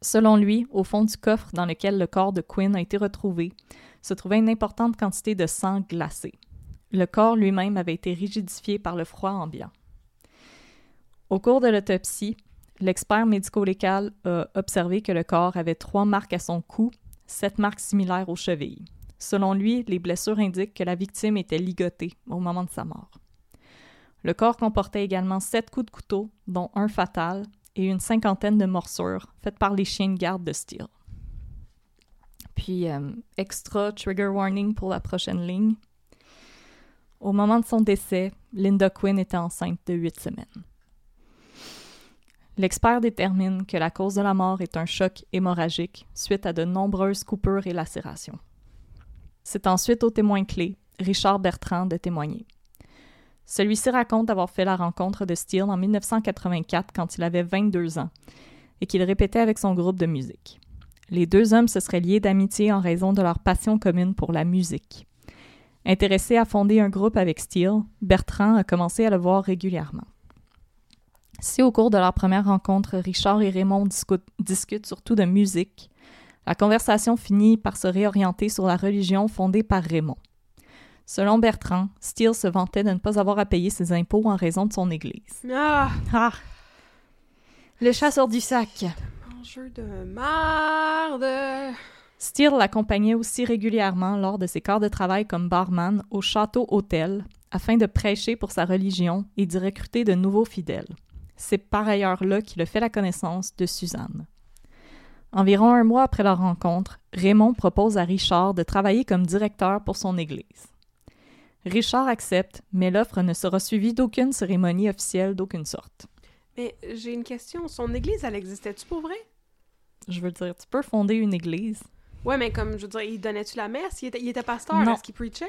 Selon lui, au fond du coffre dans lequel le corps de Quinn a été retrouvé, se trouvait une importante quantité de sang glacé. Le corps lui-même avait été rigidifié par le froid ambiant. Au cours de l'autopsie, l'expert médico-légal a observé que le corps avait trois marques à son cou, sept marques similaires aux chevilles. Selon lui, les blessures indiquent que la victime était ligotée au moment de sa mort. Le corps comportait également sept coups de couteau, dont un fatal, et une cinquantaine de morsures faites par les chiens de garde de Steele. Puis, euh, extra trigger warning pour la prochaine ligne. Au moment de son décès, Linda Quinn était enceinte de huit semaines. L'expert détermine que la cause de la mort est un choc hémorragique suite à de nombreuses coupures et lacérations. C'est ensuite au témoin clé, Richard Bertrand, de témoigner. Celui-ci raconte avoir fait la rencontre de Steele en 1984 quand il avait 22 ans et qu'il répétait avec son groupe de musique. Les deux hommes se seraient liés d'amitié en raison de leur passion commune pour la musique. Intéressé à fonder un groupe avec Steele, Bertrand a commencé à le voir régulièrement. Si au cours de leur première rencontre, Richard et Raymond discutent surtout de musique, la conversation finit par se réorienter sur la religion fondée par Raymond. Selon Bertrand, Steele se vantait de ne pas avoir à payer ses impôts en raison de son église. Ah! Ah! Le chasseur du sac. Mangeur de marde! Steele l'accompagnait aussi régulièrement lors de ses quarts de travail comme barman au château-hôtel afin de prêcher pour sa religion et d'y recruter de nouveaux fidèles. C'est par ailleurs là qu'il a fait la connaissance de Suzanne. Environ un mois après leur rencontre, Raymond propose à Richard de travailler comme directeur pour son église. Richard accepte, mais l'offre ne sera suivie d'aucune cérémonie officielle d'aucune sorte. Mais j'ai une question. Son église, elle existait-tu pour vrai? Je veux dire, tu peux fonder une église. Ouais, mais comme, je veux dire, il donnait-tu la messe? Il était, il était pasteur? Est-ce qu'il preachait?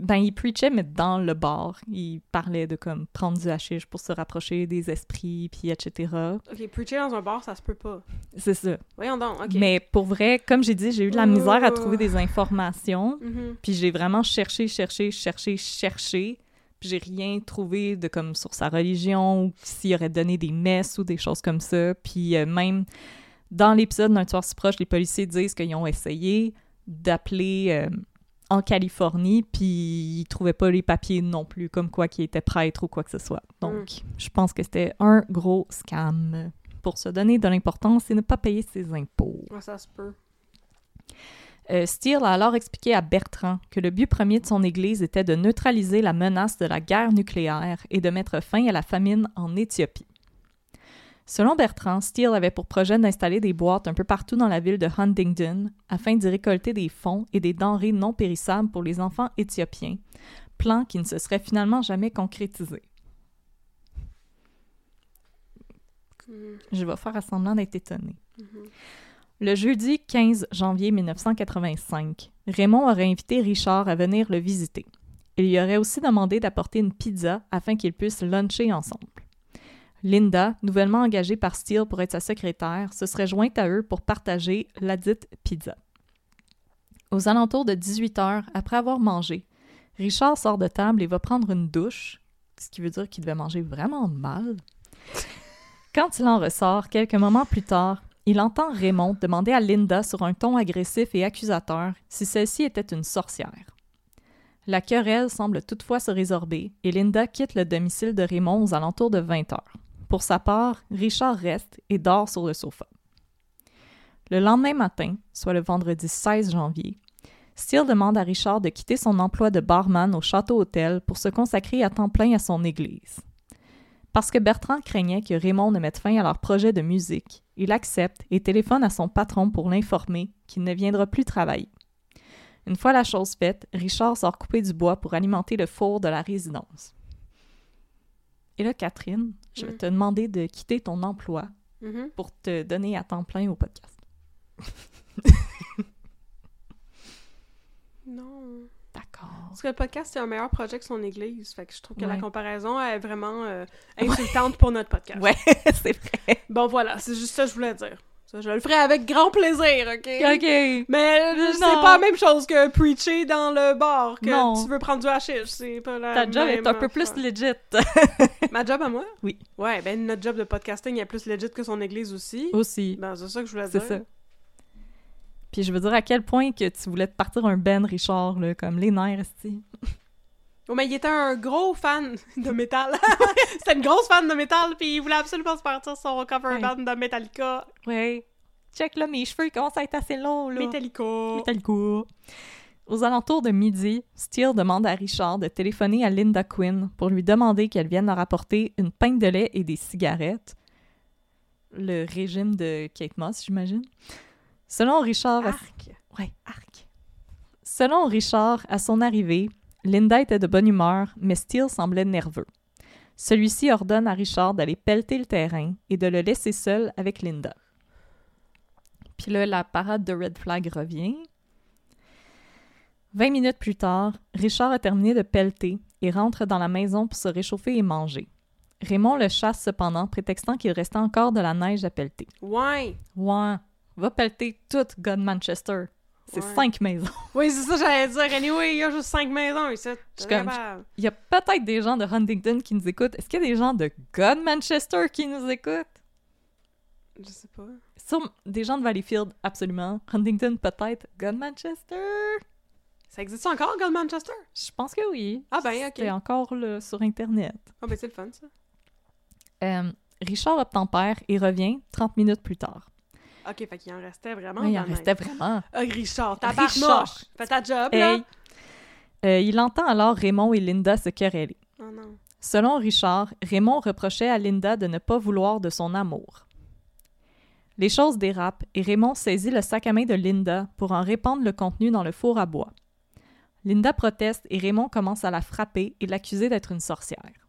Ben, il preachait, mais dans le bar. Il parlait de comme prendre du hashish pour se rapprocher des esprits, puis etc. Ok, preacher dans un bar, ça se peut pas. C'est ça. Voyons donc, ok. Mais pour vrai, comme j'ai dit, j'ai eu de la misère à trouver des informations. Mhm. Puis j'ai vraiment cherché, cherché, cherché, cherché. Puis j'ai rien trouvé de comme sur sa religion ou s'il aurait donné des messes ou des choses comme ça. Puis euh, même dans l'épisode d'un tueur si proche, les policiers disent qu'ils ont essayé d'appeler euh, en Californie, puis ils trouvaient pas les papiers non plus, comme quoi qu'il était prêtre ou quoi que ce soit. Donc, je pense que c'était un gros scam pour se donner de l'importance et ne pas payer ses impôts. Ouais, ça se peut. Euh, Steele a alors expliqué à Bertrand que le but premier de son Église était de neutraliser la menace de la guerre nucléaire et de mettre fin à la famine en Éthiopie. Selon Bertrand, Steele avait pour projet d'installer des boîtes un peu partout dans la ville de Huntingdon afin d'y récolter des fonds et des denrées non périssables pour les enfants éthiopiens, plan qui ne se serait finalement jamais concrétisé. Je vais faire semblant d'être étonné. Le jeudi 15 janvier 1985, Raymond aurait invité Richard à venir le visiter. Il lui aurait aussi demandé d'apporter une pizza afin qu'ils puissent luncher ensemble. Linda, nouvellement engagée par Steele pour être sa secrétaire, se serait jointe à eux pour partager la dite pizza. Aux alentours de 18 heures, après avoir mangé, Richard sort de table et va prendre une douche, ce qui veut dire qu'il devait manger vraiment mal. Quand il en ressort, quelques moments plus tard, il entend Raymond demander à Linda sur un ton agressif et accusateur si celle-ci était une sorcière. La querelle semble toutefois se résorber et Linda quitte le domicile de Raymond aux alentours de 20 heures. Pour sa part, Richard reste et dort sur le sofa. Le lendemain matin, soit le vendredi 16 janvier, Steele demande à Richard de quitter son emploi de barman au château-hôtel pour se consacrer à temps plein à son église. Parce que Bertrand craignait que Raymond ne mette fin à leur projet de musique, il accepte et téléphone à son patron pour l'informer qu'il ne viendra plus travailler. Une fois la chose faite, Richard sort couper du bois pour alimenter le four de la résidence. Et là, Catherine, je vais Mm. te demander de quitter ton emploi Mhm. pour te donner à temps plein au podcast. Non. D'accord. Parce que le podcast, c'est un meilleur projet que son église. Fait que je trouve que la comparaison est vraiment euh, insultante pour notre podcast. Ouais, c'est vrai. Bon, voilà, c'est juste ça que je voulais dire. Ça, je le ferai avec grand plaisir, OK? OK. Mais c'est pas la même chose que preacher dans le bar, que Non. tu veux prendre du hashish. C'est pas la Ta job est un peu plus legit. Ma job à moi? Oui. Ouais, ben notre job de podcasting est plus legit que son église aussi. Aussi. Ben, c'est ça que je voulais C'est dire. ça. Puis je veux dire à quel point que tu voulais te partir un band, Richard, là, comme les nerfs, esti. Oh, mais il était un gros fan de métal. C'était une grosse fan de métal, puis il voulait absolument se partir son cover Ouais. band de Metallica. Ouais. Check là, mes cheveux ils commencent à être assez longs, là. Metallica. Metallica. Aux alentours de midi, Steele demande à Richard de téléphoner à Linda Quinn pour lui demander qu'elle vienne leur apporter une pinte de lait et des cigarettes. Le régime de Kate Moss, j'imagine. Selon Richard, à- Arc. Ouais, arc. Selon Richard, à son arrivée, Linda était de bonne humeur, mais Steele semblait nerveux. Celui-ci ordonne à Richard d'aller pelleter le terrain et de le laisser seul avec Linda. Puis là, la parade de Red Flag revient. Vingt minutes plus tard, Richard a terminé de pelleter et rentre dans la maison pour se réchauffer et manger. Raymond le chasse cependant, prétextant qu'il restait encore de la neige à pelleter. Ouais. Ouais, va pelleter toute God Manchester. C'est Ouais. cinq maisons. Oui, c'est ça, j'allais dire. Anyway, il y a juste cinq maisons ici. Il y a peut-être des gens de Huntington qui nous écoutent. Est-ce qu'il y a des gens de God Manchester qui nous écoutent? Je sais pas. Sur des gens de Valleyfield, absolument. Huntington, peut-être. God Manchester? Ça existe encore, Gold Manchester? Je pense que oui. Ah ben, ok. C'est encore là, sur Internet. Ah ben, c'est le fun, ça. Euh, Richard obtempère et revient 30 minutes plus tard. Ok, fait qu'il en restait vraiment. Oui, il en restait vraiment. Ah, Richard, ta Richard. Fais ta job, là. Hey. Euh, il entend alors Raymond et Linda se quereller. Oh non. Selon Richard, Raymond reprochait à Linda de ne pas vouloir de son amour. Les choses dérapent et Raymond saisit le sac à main de Linda pour en répandre le contenu dans le four à bois. Linda proteste et Raymond commence à la frapper et l'accuser d'être une sorcière.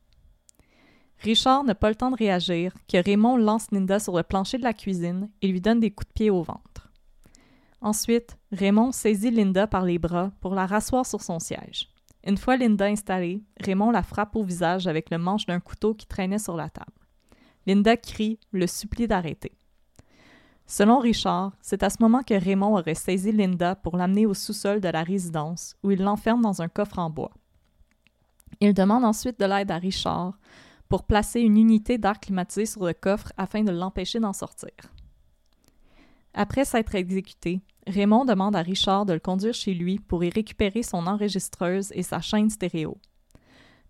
Richard n'a pas le temps de réagir que Raymond lance Linda sur le plancher de la cuisine et lui donne des coups de pied au ventre. Ensuite, Raymond saisit Linda par les bras pour la rasseoir sur son siège. Une fois Linda installée, Raymond la frappe au visage avec le manche d'un couteau qui traînait sur la table. Linda crie, le supplie d'arrêter. Selon Richard, c'est à ce moment que Raymond aurait saisi Linda pour l'amener au sous-sol de la résidence, où il l'enferme dans un coffre en bois. Il demande ensuite de l'aide à Richard pour placer une unité d'air climatisé sur le coffre afin de l'empêcher d'en sortir. Après s'être exécuté, Raymond demande à Richard de le conduire chez lui pour y récupérer son enregistreuse et sa chaîne stéréo.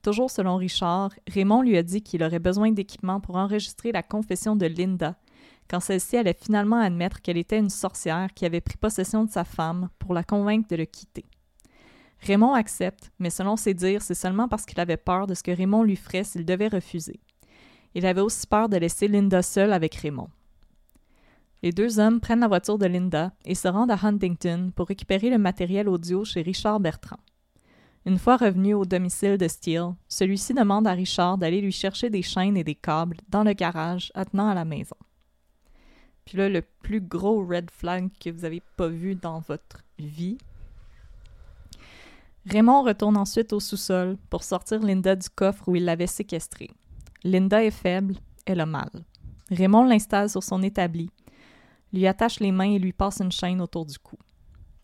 Toujours selon Richard, Raymond lui a dit qu'il aurait besoin d'équipement pour enregistrer la confession de Linda, quand celle-ci allait finalement admettre qu'elle était une sorcière qui avait pris possession de sa femme pour la convaincre de le quitter. Raymond accepte, mais selon ses dires, c'est seulement parce qu'il avait peur de ce que Raymond lui ferait s'il devait refuser. Il avait aussi peur de laisser Linda seule avec Raymond. Les deux hommes prennent la voiture de Linda et se rendent à Huntington pour récupérer le matériel audio chez Richard Bertrand. Une fois revenu au domicile de Steele, celui-ci demande à Richard d'aller lui chercher des chaînes et des câbles dans le garage attenant à la maison. Puis là, le plus gros red flag que vous avez pas vu dans votre vie. Raymond retourne ensuite au sous-sol pour sortir Linda du coffre où il l'avait séquestrée. Linda est faible, elle a mal. Raymond l'installe sur son établi, lui attache les mains et lui passe une chaîne autour du cou.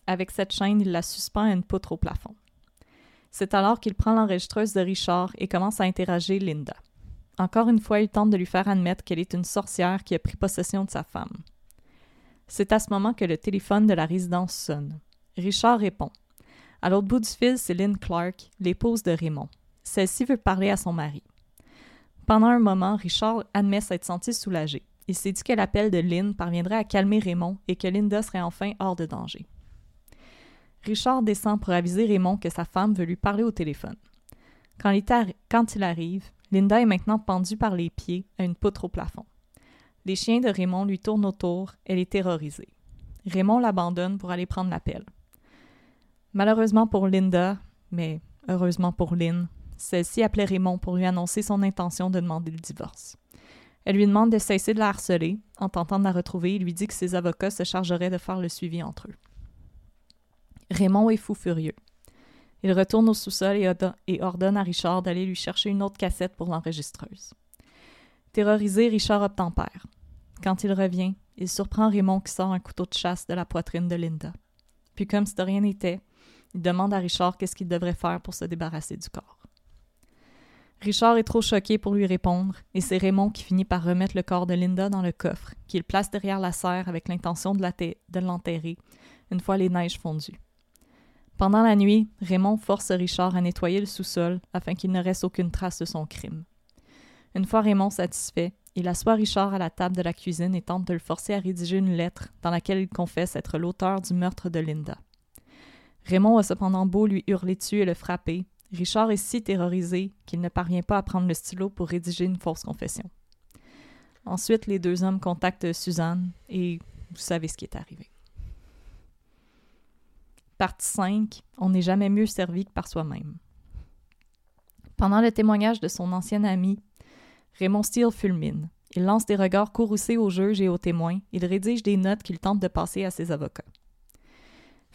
Avec cette chaîne, il la suspend à une poutre au plafond. C'est alors qu'il prend l'enregistreuse de Richard et commence à interroger Linda. Encore une fois, il tente de lui faire admettre qu'elle est une sorcière qui a pris possession de sa femme. C'est à ce moment que le téléphone de la résidence sonne. Richard répond. À l'autre bout du fil, c'est Lynn Clark, l'épouse de Raymond. Celle-ci veut parler à son mari. Pendant un moment, Richard admet s'être senti soulagé. Il s'est dit que l'appel de Lynn parviendrait à calmer Raymond et que Linda serait enfin hors de danger. Richard descend pour aviser Raymond que sa femme veut lui parler au téléphone. Quand il, arri- quand il arrive, Linda est maintenant pendue par les pieds à une poutre au plafond. Les chiens de Raymond lui tournent autour, elle est terrorisée. Raymond l'abandonne pour aller prendre l'appel. Malheureusement pour Linda, mais heureusement pour Lynn, celle-ci appelait Raymond pour lui annoncer son intention de demander le divorce. Elle lui demande de cesser de la harceler en tentant de la retrouver et lui dit que ses avocats se chargeraient de faire le suivi entre eux. Raymond est fou furieux. Il retourne au sous-sol et, ordonne à Richard d'aller lui chercher une autre cassette pour l'enregistreuse. Terrorisé, Richard obtempère. Quand il revient, il surprend Raymond qui sort un couteau de chasse de la poitrine de Linda. Puis, comme si de rien n'était, il demande à Richard qu'est-ce qu'il devrait faire pour se débarrasser du corps. Richard est trop choqué pour lui répondre, et c'est Raymond qui finit par remettre le corps de Linda dans le coffre, qu'il place derrière la serre avec l'intention de l'enterrer, une fois les neiges fondues. Pendant la nuit, Raymond force Richard à nettoyer le sous-sol afin qu'il ne reste aucune trace de son crime. Une fois Raymond satisfait, il assoit Richard à la table de la cuisine et tente de le forcer à rédiger une lettre dans laquelle il confesse être l'auteur du meurtre de Linda. Raymond a cependant beau lui hurler dessus et le frapper, Richard est si terrorisé qu'il ne parvient pas à prendre le stylo pour rédiger une fausse confession. Ensuite, les deux hommes contactent Suzanne et vous savez ce qui est arrivé. Partie 5. On n'est jamais mieux servi que par soi-même. Pendant le témoignage de son ancien ami, Raymond Steele fulmine. Il lance des regards courroucés aux juges et aux témoins. Il rédige des notes qu'il tente de passer à ses avocats.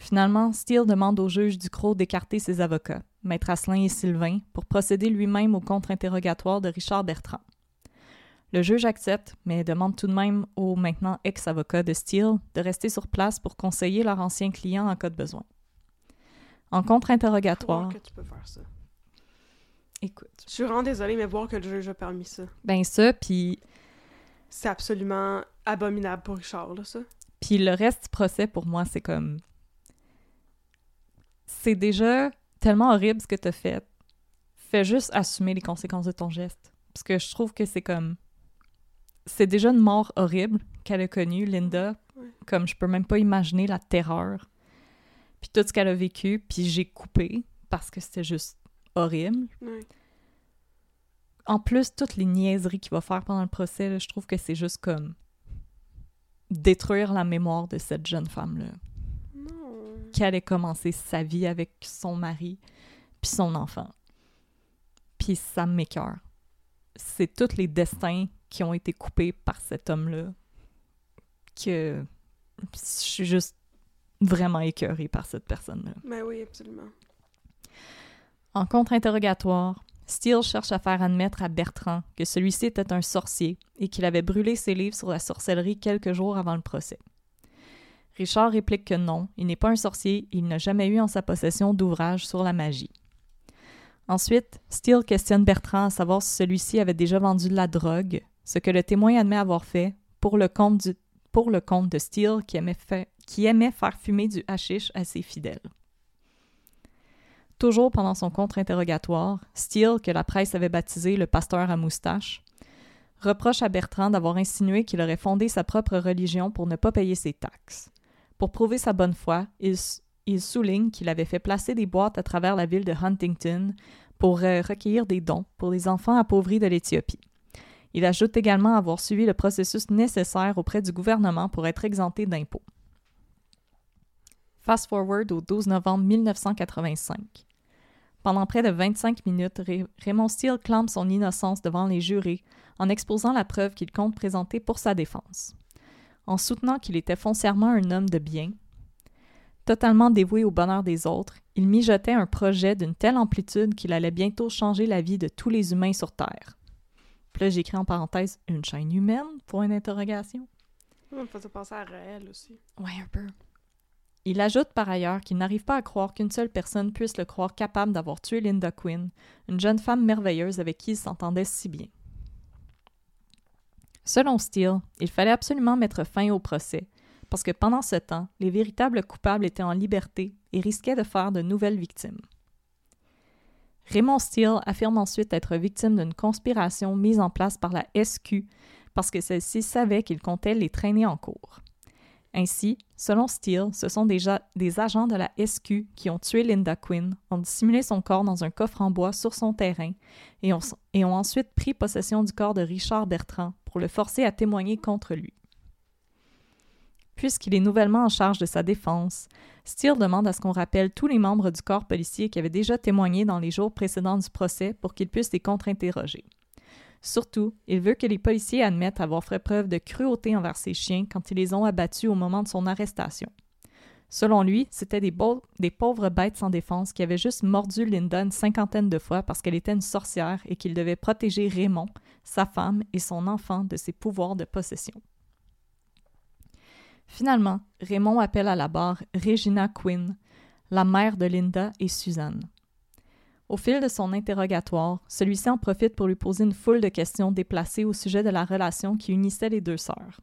Finalement, Steele demande au juge Ducrot d'écarter ses avocats, Maître Asselin et Sylvain, pour procéder lui-même au contre-interrogatoire de Richard Bertrand. Le juge accepte, mais demande tout de même au maintenant ex-avocat de Steele de rester sur place pour conseiller leur ancien client en cas de besoin. En contre-interrogatoire. que tu peux faire ça. Écoute. Je suis vraiment désolée, mais voir que le juge a permis ça. Ben ça, puis. C'est absolument abominable pour Richard, là, ça. Puis le reste du procès, pour moi, c'est comme. C'est déjà tellement horrible ce que t'as fait. Fais juste assumer les conséquences de ton geste. Parce que je trouve que c'est comme. C'est déjà une mort horrible qu'elle a connue, Linda. Comme je peux même pas imaginer la terreur puis tout ce qu'elle a vécu, puis j'ai coupé parce que c'était juste horrible. En plus, toutes les niaiseries qu'il va faire pendant le procès, je trouve que c'est juste comme détruire la mémoire de cette jeune femme-là. Qui allait commencer sa vie avec son mari, puis son enfant. Puis ça m'écœure. C'est tous les destins qui ont été coupés par cet homme-là que je suis juste vraiment écœuré par cette personne-là. Ben oui, absolument. En contre-interrogatoire, Steele cherche à faire admettre à Bertrand que celui-ci était un sorcier et qu'il avait brûlé ses livres sur la sorcellerie quelques jours avant le procès. Richard réplique que non, il n'est pas un sorcier et il n'a jamais eu en sa possession d'ouvrage sur la magie. Ensuite, Steele questionne Bertrand à savoir si celui-ci avait déjà vendu de la drogue, ce que le témoin admet avoir fait pour le compte, de Steele qui aimait, qui aimait faire fumer du hashish à ses fidèles. Toujours pendant son contre-interrogatoire, Steele, que la presse avait baptisé le pasteur à moustache, reproche à Bertrand d'avoir insinué qu'il aurait fondé sa propre religion pour ne pas payer ses taxes. Pour prouver sa bonne foi, il, souligne qu'il avait fait placer des boîtes à travers la ville de Huntington pour euh, recueillir des dons pour les enfants appauvris de l'Éthiopie. Il ajoute également avoir suivi le processus nécessaire auprès du gouvernement pour être exempté d'impôts. Fast forward au 12 novembre 1985. Pendant près de 25 minutes, Raymond Steele clame son innocence devant les jurés en exposant la preuve qu'il compte présenter pour sa défense. En soutenant qu'il était foncièrement un homme de bien, totalement dévoué au bonheur des autres, il mijotait un projet d'une telle amplitude qu'il allait bientôt changer la vie de tous les humains sur Terre. Puis là, j'écris en parenthèse une chaîne humaine pour une interrogation. On me faisait penser à réel aussi. Ouais, un peu. Il ajoute par ailleurs qu'il n'arrive pas à croire qu'une seule personne puisse le croire capable d'avoir tué Linda Quinn, une jeune femme merveilleuse avec qui il s'entendait si bien. Selon Steele, il fallait absolument mettre fin au procès, parce que pendant ce temps, les véritables coupables étaient en liberté et risquaient de faire de nouvelles victimes. Raymond Steele affirme ensuite être victime d'une conspiration mise en place par la SQ parce que celle-ci savait qu'il comptait les traîner en cours. Ainsi, selon Steele, ce sont déjà des agents de la SQ qui ont tué Linda Quinn, ont dissimulé son corps dans un coffre en bois sur son terrain et ont, et ont ensuite pris possession du corps de Richard Bertrand pour le forcer à témoigner contre lui. Puisqu'il est nouvellement en charge de sa défense, Steele demande à ce qu'on rappelle tous les membres du corps policier qui avaient déjà témoigné dans les jours précédents du procès pour qu'ils puissent les contre-interroger. Surtout, il veut que les policiers admettent avoir fait preuve de cruauté envers ses chiens quand ils les ont abattus au moment de son arrestation. Selon lui, c'était des, pauvres bêtes sans défense qui avaient juste mordu Linda une cinquantaine de fois parce qu'elle était une sorcière et qu'il devait protéger Raymond, sa femme et son enfant de ses pouvoirs de possession. Finalement, Raymond appelle à la barre Regina Quinn, la mère de Linda et Suzanne. Au fil de son interrogatoire, celui-ci en profite pour lui poser une foule de questions déplacées au sujet de la relation qui unissait les deux sœurs.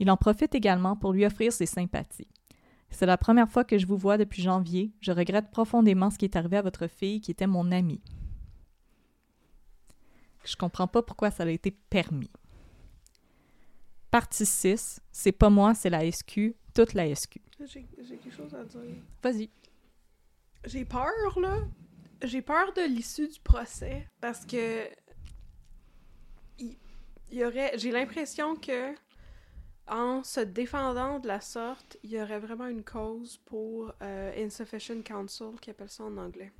Il en profite également pour lui offrir ses sympathies. C'est la première fois que je vous vois depuis janvier. Je regrette profondément ce qui est arrivé à votre fille qui était mon amie. Je comprends pas pourquoi ça a été permis. Partie 6, c'est pas moi, c'est la SQ, toute la SQ. J'ai quelque chose à dire. Vas-y. J'ai peur, là, j'ai peur de l'issue du procès parce que il, y aurait j'ai l'impression que en se défendant de la sorte, il y aurait vraiment une cause pour euh, insufficient counsel, qui appelle ça en anglais.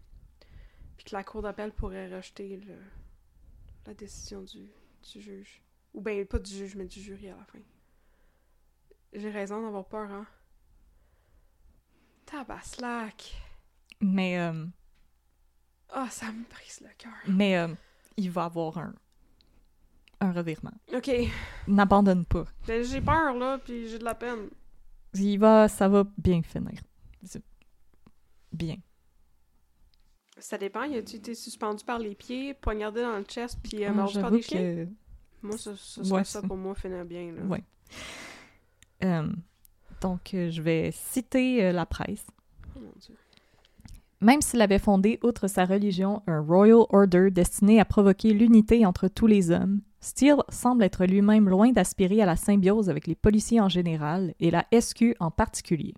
Puis que la cour d'appel pourrait rejeter le, la décision du, juge. Ou bien, pas du juge, mais du jury à la fin. J'ai raison d'avoir peur, hein? Tabaslac! Mais, euh, ah, ça me brise le cœur. Mais euh, il va avoir un, un revirement. OK. N'abandonne pas. Ben, j'ai peur, là, puis j'ai de la peine. Il va, ça va bien finir. Bien. Ça dépend. A-tu été suspendu par les pieds, poignardé dans le chest, puis euh, mordu par des chiens? Que... Moi, ça, ça pour moi, finir bien, là. Ouais. Euh, donc, euh, je vais citer la presse. Oh mon Dieu. Même s'il avait fondé, outre sa religion, un Royal Order destiné à provoquer l'unité entre tous les hommes, Steele semble être lui-même loin d'aspirer à la symbiose avec les policiers en général et la SQ en particulier.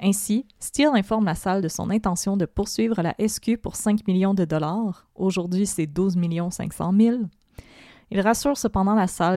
Ainsi, Steele informe la salle de son intention de poursuivre la SQ pour 5 millions de dollars. Aujourd'hui, c'est 12 500 000. Il rassure cependant la salle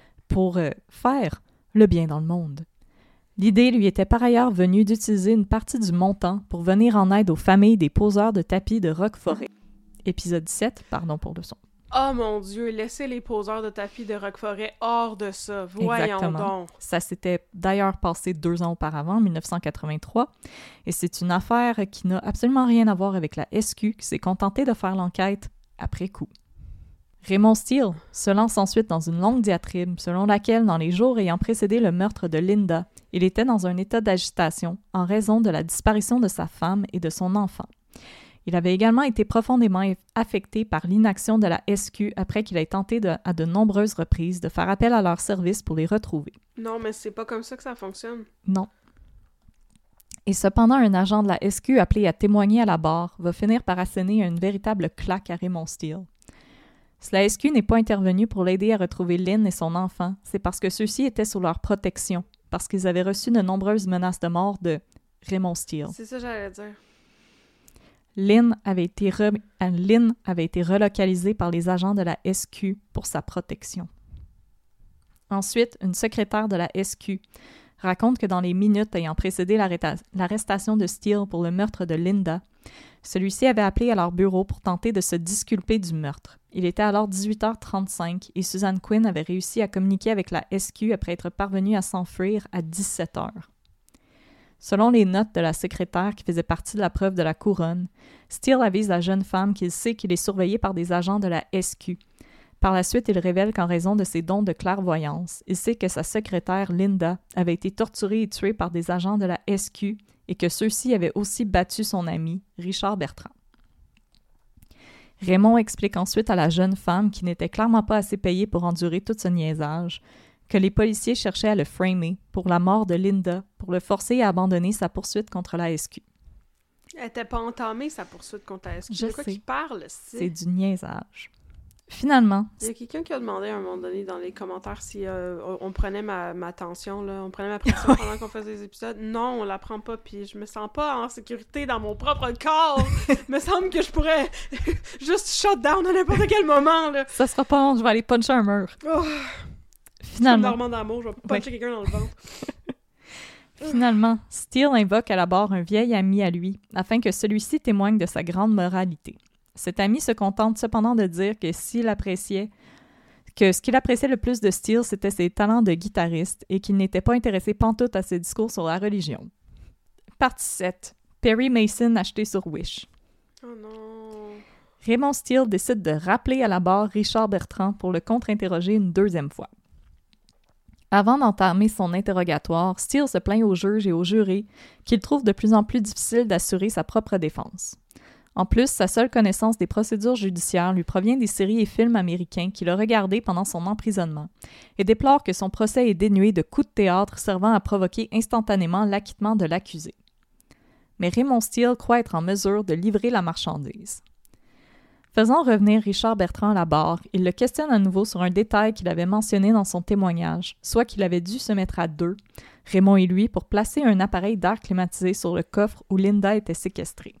pour euh, faire le bien dans le monde. L'idée lui était par ailleurs venue d'utiliser une partie du montant pour venir en aide aux familles des poseurs de tapis de Roqueforêt. Épisode 7, pardon pour le son. Oh mon Dieu, laissez les poseurs de tapis de Roqueforêt hors de ça. Voyons Exactement. donc. Ça s'était d'ailleurs passé deux ans auparavant, en 1983, et c'est une affaire qui n'a absolument rien à voir avec la SQ qui s'est contentée de faire l'enquête après coup. Raymond Steele se lance ensuite dans une longue diatribe selon laquelle, dans les jours ayant précédé le meurtre de Linda, il était dans un état d'agitation en raison de la disparition de sa femme et de son enfant. Il avait également été profondément affecté par l'inaction de la SQ après qu'il ait tenté de, à de nombreuses reprises de faire appel à leur service pour les retrouver. Non, mais c'est pas comme ça que ça fonctionne. Non. Et cependant, un agent de la SQ appelé à témoigner à la barre va finir par asséner une véritable claque à Raymond Steele. Si la SQ n'est pas intervenue pour l'aider à retrouver Lynn et son enfant, c'est parce que ceux-ci étaient sous leur protection, parce qu'ils avaient reçu de nombreuses menaces de mort de Raymond Steele. C'est ça que j'allais dire. Lynn avait, été re... Lynn avait été relocalisée par les agents de la SQ pour sa protection. Ensuite, une secrétaire de la SQ raconte que dans les minutes ayant précédé l'arrestation de Steele pour le meurtre de Linda, celui-ci avait appelé à leur bureau pour tenter de se disculper du meurtre. Il était alors 18h35 et Suzanne Quinn avait réussi à communiquer avec la SQ après être parvenue à s'enfuir à 17h. Selon les notes de la secrétaire qui faisait partie de la preuve de la couronne, Steele avise la jeune femme qu'il sait qu'il est surveillé par des agents de la SQ. Par la suite, il révèle qu'en raison de ses dons de clairvoyance, il sait que sa secrétaire Linda avait été torturée et tuée par des agents de la SQ et que ceux-ci avaient aussi battu son ami, Richard Bertrand. Raymond explique ensuite à la jeune femme qui n'était clairement pas assez payée pour endurer tout ce niaisage, que les policiers cherchaient à le framer pour la mort de Linda pour le forcer à abandonner sa poursuite contre la SQ. Elle était pas entamée, sa poursuite contre la SQ. Je de quoi sais. qu'il parle, C'est du niaisage. Finalement, Il y a quelqu'un qui a demandé à un moment donné dans les commentaires si euh, on prenait ma, ma tension, là, on prenait ma pression pendant qu'on faisait les épisodes. Non, on la prend pas, puis je me sens pas en sécurité dans mon propre corps. me semble que je pourrais juste shut down à n'importe quel moment, là. ça sera pas long, je vais aller puncher un mur. Oh, Finalement, Normand d'amour, je vais puncher quelqu'un dans le ventre. Finalement, Steele invoque à la barre un vieil ami à lui, afin que celui-ci témoigne de sa grande moralité. Cet ami se contente cependant de dire que s'il appréciait que ce qu'il appréciait le plus de Steele, c'était ses talents de guitariste et qu'il n'était pas intéressé pantoute à ses discours sur la religion. Partie 7. Perry Mason acheté sur Wish. Oh non. Raymond Steele décide de rappeler à la barre Richard Bertrand pour le contre-interroger une deuxième fois. Avant d'entamer son interrogatoire, Steele se plaint au juge et au juré qu'il trouve de plus en plus difficile d'assurer sa propre défense. En plus, sa seule connaissance des procédures judiciaires lui provient des séries et films américains qu'il a regardés pendant son emprisonnement et déplore que son procès est dénué de coups de théâtre servant à provoquer instantanément l'acquittement de l'accusé. Mais Raymond Steele croit être en mesure de livrer la marchandise. Faisant revenir Richard Bertrand à la barre, il le questionne à nouveau sur un détail qu'il avait mentionné dans son témoignage, soit qu'il avait dû se mettre à deux, Raymond et lui, pour placer un appareil d'air climatisé sur le coffre où Linda était séquestrée.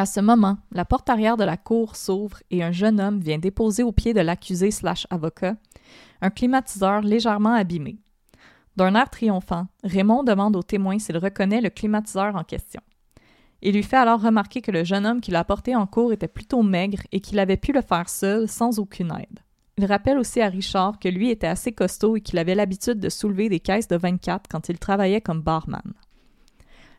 À ce moment, la porte arrière de la cour s'ouvre et un jeune homme vient déposer au pied de l'accusé slash avocat un climatiseur légèrement abîmé. D'un air triomphant, Raymond demande au témoin s'il reconnaît le climatiseur en question. Il lui fait alors remarquer que le jeune homme qui l'a porté en cours était plutôt maigre et qu'il avait pu le faire seul sans aucune aide. Il rappelle aussi à Richard que lui était assez costaud et qu'il avait l'habitude de soulever des caisses de 24 quand il travaillait comme barman.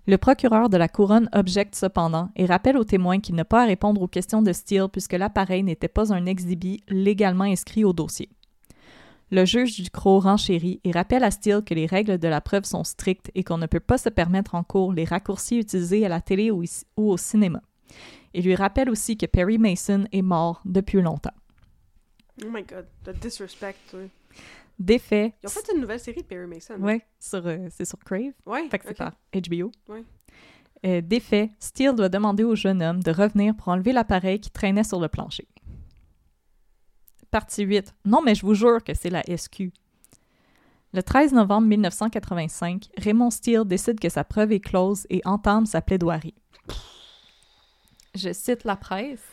Le procureur de la couronne objecte cependant et rappelle au témoin qu'il n'a pas à répondre aux questions de Steele puisque l'appareil n'était pas un exhibit légalement inscrit au dossier. Le juge du Croc renchérit et rappelle à Steele que les règles de la preuve sont strictes et qu'on ne peut pas se permettre en cours les raccourcis utilisés à la télé ou, au cinéma. Il lui rappelle aussi que Perry Mason est mort depuis longtemps. Oh my god, the disrespect. Des faits. Ils ont fait une nouvelle série de Perry Mason. Sur, euh, c'est sur Crave. Ouais. Fait que c'est par HBO. Ouais. Euh, Steele doit demander au jeune homme de revenir pour enlever l'appareil qui traînait sur le plancher. Partie 8. Non, mais je vous jure que c'est la SQ. Le 13 novembre 1985, Raymond Steele décide que sa preuve est close et entame sa plaidoirie. Je cite la presse.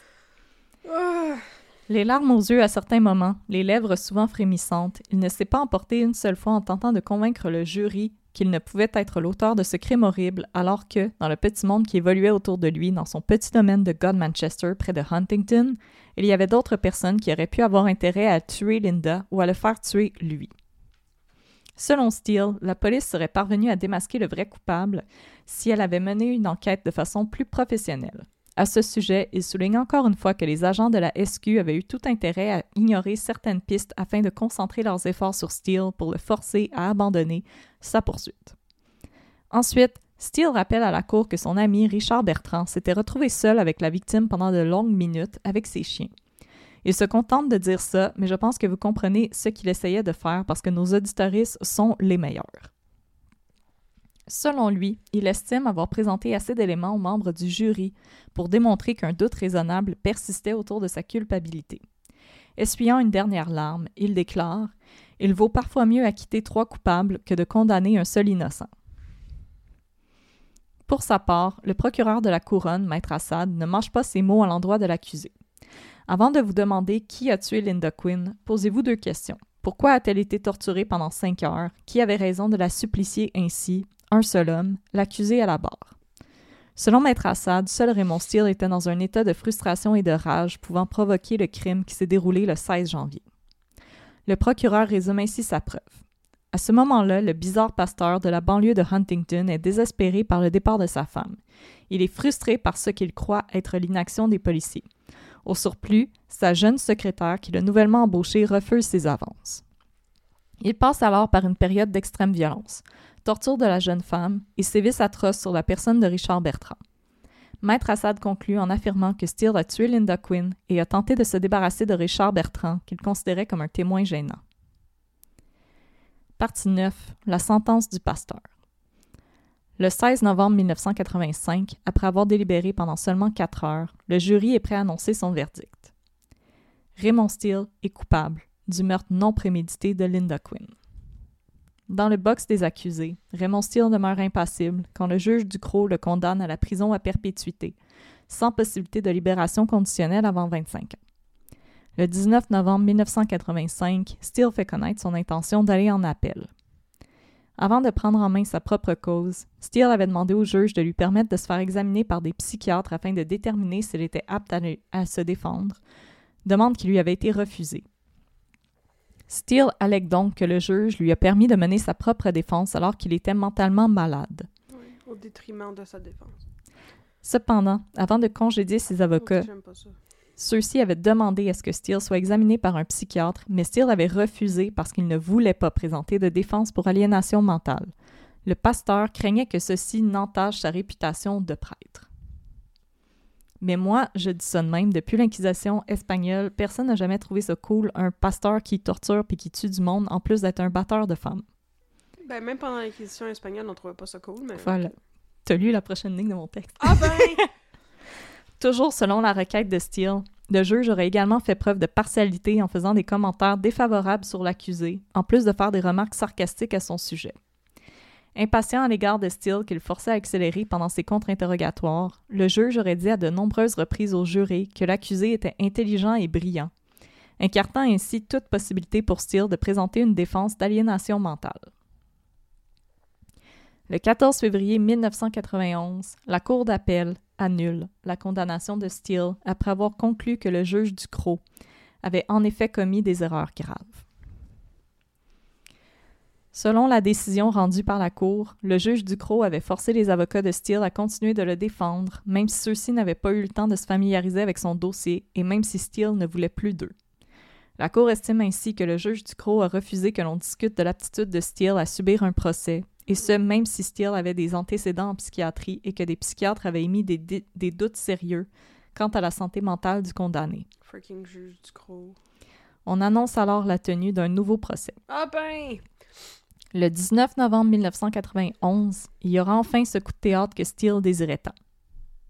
Les larmes aux yeux à certains moments, les lèvres souvent frémissantes, il ne s'est pas emporté une seule fois en tentant de convaincre le jury qu'il ne pouvait être l'auteur de ce crime horrible, alors que, dans le petit monde qui évoluait autour de lui, dans son petit domaine de God Manchester près de Huntington, il y avait d'autres personnes qui auraient pu avoir intérêt à tuer Linda ou à le faire tuer lui. Selon Steele, la police serait parvenue à démasquer le vrai coupable si elle avait mené une enquête de façon plus professionnelle. À ce sujet, il souligne encore une fois que les agents de la SQ avaient eu tout intérêt à ignorer certaines pistes afin de concentrer leurs efforts sur Steele pour le forcer à abandonner sa poursuite. Ensuite, Steele rappelle à la cour que son ami Richard Bertrand s'était retrouvé seul avec la victime pendant de longues minutes avec ses chiens. Il se contente de dire ça, mais je pense que vous comprenez ce qu'il essayait de faire parce que nos auditoristes sont les meilleurs. Selon lui, il estime avoir présenté assez d'éléments aux membres du jury pour démontrer qu'un doute raisonnable persistait autour de sa culpabilité. Essuyant une dernière larme, il déclare Il vaut parfois mieux acquitter trois coupables que de condamner un seul innocent. Pour sa part, le procureur de la couronne, Maître Assad, ne mâche pas ses mots à l'endroit de l'accusé. Avant de vous demander qui a tué Linda Quinn, posez-vous deux questions. Pourquoi a-t-elle été torturée pendant cinq heures? Qui avait raison de la supplicier ainsi? Un seul homme, l'accusé à la barre. Selon Maître Assad, seul Raymond Steele était dans un état de frustration et de rage pouvant provoquer le crime qui s'est déroulé le 16 janvier. Le procureur résume ainsi sa preuve. À ce moment-là, le bizarre pasteur de la banlieue de Huntington est désespéré par le départ de sa femme. Il est frustré par ce qu'il croit être l'inaction des policiers. Au surplus, sa jeune secrétaire, qui l'a nouvellement embauché, refuse ses avances. Il passe alors par une période d'extrême violence, torture de la jeune femme et sévices atroces sur la personne de Richard Bertrand. Maître Assad conclut en affirmant que Steele a tué Linda Quinn et a tenté de se débarrasser de Richard Bertrand, qu'il considérait comme un témoin gênant. Partie 9. La sentence du pasteur. Le 16 novembre 1985, après avoir délibéré pendant seulement quatre heures, le jury est prêt à annoncer son verdict. Raymond Steele est coupable du meurtre non prémédité de Linda Quinn. Dans le box des accusés, Raymond Steele demeure impassible quand le juge Ducrot le condamne à la prison à perpétuité, sans possibilité de libération conditionnelle avant 25 ans. Le 19 novembre 1985, Steele fait connaître son intention d'aller en appel. Avant de prendre en main sa propre cause, Steele avait demandé au juge de lui permettre de se faire examiner par des psychiatres afin de déterminer s'il était apte à, à se défendre, demande qui lui avait été refusée. Steele allègue donc que le juge lui a permis de mener sa propre défense alors qu'il était mentalement malade. Oui, au détriment de sa défense. Cependant, avant de congédier ses avocats, ceux-ci avaient demandé à ce que Steele soit examiné par un psychiatre, mais Steele avait refusé parce qu'il ne voulait pas présenter de défense pour aliénation mentale. Le pasteur craignait que ceci n'entache sa réputation de prêtre. Mais moi, je dis ça de même, depuis l'Inquisition espagnole, personne n'a jamais trouvé ça cool, un pasteur qui torture puis qui tue du monde, en plus d'être un batteur de femmes. Ben, même pendant l'Inquisition espagnole, on trouvait pas ça cool, mais... Voilà. T'as lu la prochaine ligne de mon texte? Ah ben! Toujours selon la requête de Steele, le juge aurait également fait preuve de partialité en faisant des commentaires défavorables sur l'accusé, en plus de faire des remarques sarcastiques à son sujet. Impatient à l'égard de Steele qu'il forçait à accélérer pendant ses contre-interrogatoires, le juge aurait dit à de nombreuses reprises au jury que l'accusé était intelligent et brillant, incartant ainsi toute possibilité pour Steele de présenter une défense d'aliénation mentale. Le 14 février 1991, la Cour d'appel annule la condamnation de Steele après avoir conclu que le juge Ducrot avait en effet commis des erreurs graves. Selon la décision rendue par la Cour, le juge Ducrot avait forcé les avocats de Steele à continuer de le défendre, même si ceux-ci n'avaient pas eu le temps de se familiariser avec son dossier et même si Steele ne voulait plus d'eux. La Cour estime ainsi que le juge Ducrot a refusé que l'on discute de l'aptitude de Steele à subir un procès, et ce même si Steele avait des antécédents en psychiatrie et que des psychiatres avaient émis des, doutes sérieux quant à la santé mentale du condamné. Freaking juge du gros. On annonce alors la tenue d'un nouveau procès. Ah ben! Le 19 novembre 1991, il y aura enfin ce coup de théâtre que Steele désirait tant.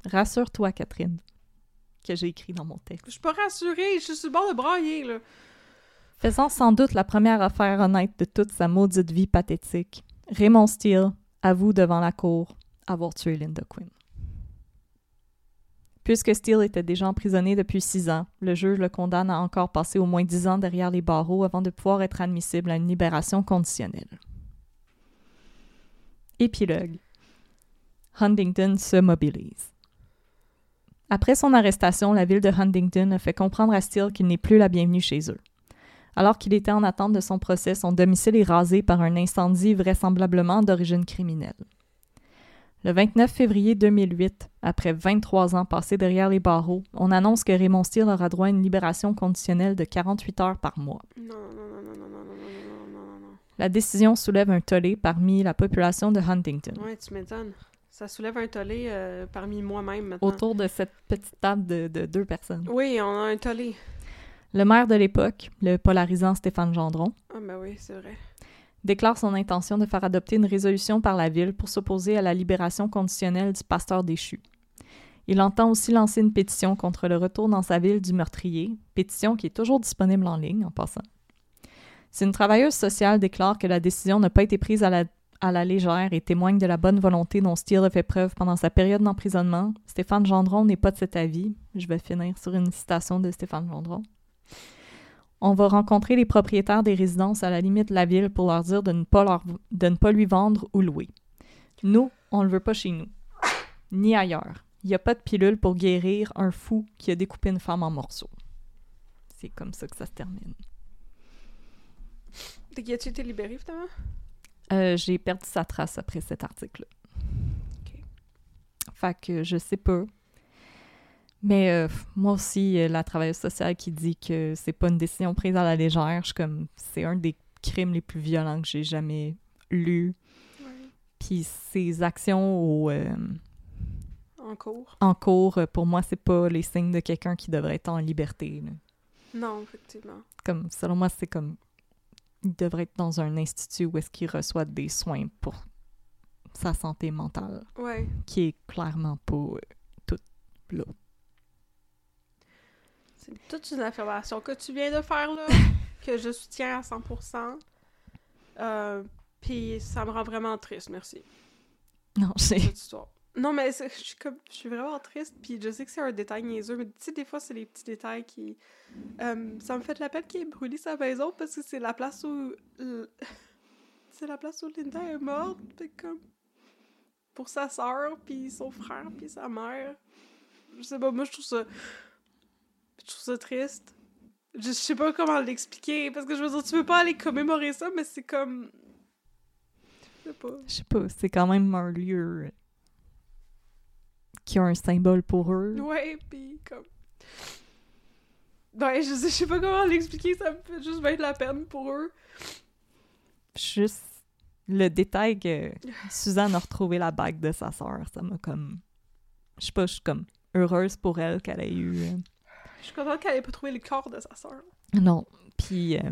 Rassure-toi, Catherine, que j'ai écrit dans mon texte. Je suis pas rassurée, je suis sur le bord de brailler, là. Faisant sans doute la première affaire honnête de toute sa maudite vie pathétique, Raymond Steele avoue devant la cour avoir tué Linda Quinn. Puisque Steele était déjà emprisonné depuis six ans, le juge le condamne à encore passer au moins dix ans derrière les barreaux avant de pouvoir être admissible à une libération conditionnelle. Épilogue. Huntington se mobilise. Après son arrestation, la ville de Huntington a fait comprendre à Steele qu'il n'est plus la bienvenue chez eux. Alors qu'il était en attente de son procès, son domicile est rasé par un incendie vraisemblablement d'origine criminelle. Le 29 février 2008, après 23 ans passés derrière les barreaux, on annonce que Raymond Steele aura droit à une libération conditionnelle de 48 heures par mois non, non, non, non, non. La décision soulève un tollé parmi la population de Huntington. Ouais, tu m'étonnes. Ça soulève un tollé euh, parmi moi-même maintenant. Autour de cette petite table de, de deux personnes. Oui, on a un tollé. Le maire de l'époque, le polarisant Stéphane Gendron, Ah ben oui, c'est vrai. déclare son intention de faire adopter une résolution par la ville pour s'opposer à la libération conditionnelle du pasteur déchu. Il entend aussi lancer une pétition contre le retour dans sa ville du meurtrier, pétition qui est toujours disponible en ligne en passant. Si une travailleuse sociale déclare que la décision n'a pas été prise à la, légère et témoigne de la bonne volonté dont Steele a fait preuve pendant sa période d'emprisonnement, Stéphane Gendron n'est pas de cet avis. Je vais finir sur une citation de Stéphane Gendron. On va rencontrer les propriétaires des résidences à la limite de la ville pour leur dire de ne pas, de ne pas lui vendre ou louer. Nous, on le veut pas chez nous, ni ailleurs. Il n'y a pas de pilule pour guérir un fou qui a découpé une femme en morceaux. C'est comme ça que ça se termine. Qui as-tu été libéré, finalement? Euh, j'ai perdu sa trace après cet article. Ok. Fait que je sais pas. Mais euh, moi aussi, euh, la travailleuse sociale qui dit que c'est pas une décision prise à la légère, je suis comme c'est un des crimes les plus violents que j'ai jamais. Ouais. Puis ses actions au, euh, En cours. en cours, pour moi, c'est pas les signes de quelqu'un qui devrait être en liberté. là. Non, effectivement. Comme selon moi, c'est comme il devrait être dans un institut où est-ce qu'il reçoit des soins pour sa santé mentale, Ouais. qui est clairement pas euh, toute là. C'est toute une affirmation que tu viens de faire, là, que je soutiens à 100%. Euh, Puis ça me rend vraiment triste, merci. Non, j'ai cette histoire. Non, mais je suis comme, je suis vraiment triste, puis je sais que c'est un détail niaiseux, mais tu sais, des fois, c'est les petits détails qui... Euh, ça me fait de la peine qu'il ait brûlé sa maison, parce que c'est la place où... C'est la place où Linda est morte, puis comme... Pour sa soeur, puis son frère, puis sa mère. Je sais pas, moi, je trouve ça... Je trouve ça triste. Je, je sais pas comment l'expliquer, parce que je veux dire, tu peux pas aller commémorer ça, mais c'est comme... Je sais pas. je sais pas, c'est quand même un lieu qui a un symbole pour eux. Ouais, pis comme. Ouais, je sais, je sais pas comment l'expliquer, ça me fait juste bien de la peine pour eux. Juste le détail que Suzanne a retrouvé la bague de sa sœur, ça m'a comme je sais pas, je suis comme heureuse pour elle qu'elle ait eu euh, Je suis contente qu'elle ait pas trouvé le corps de sa sœur. Non. Puis, euh,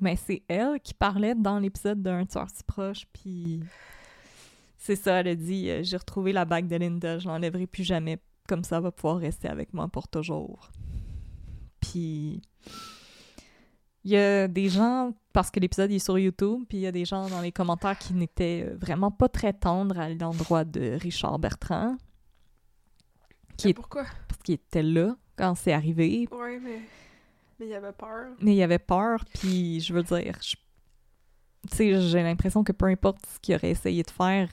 mais c'est elle qui parlait dans l'épisode d'un tueur si proche. Puis, c'est ça, elle a dit euh, J'ai retrouvé la bague de Linda, je l'enlèverai plus jamais. Comme ça, elle va pouvoir rester avec moi pour toujours. Puis, il y a des gens, parce que l'épisode est sur YouTube, puis il y a des gens dans les commentaires qui n'étaient euh, vraiment pas très tendres à l'endroit de Richard Bertrand, Qui est- Pourquoi? parce qu'il était là quand c'est arrivé. Ouais, mais. Mais il avait peur. Mais il avait peur, puis je veux dire, je- tu sais, j'ai l'impression que peu importe ce qu'il aurait essayé de faire,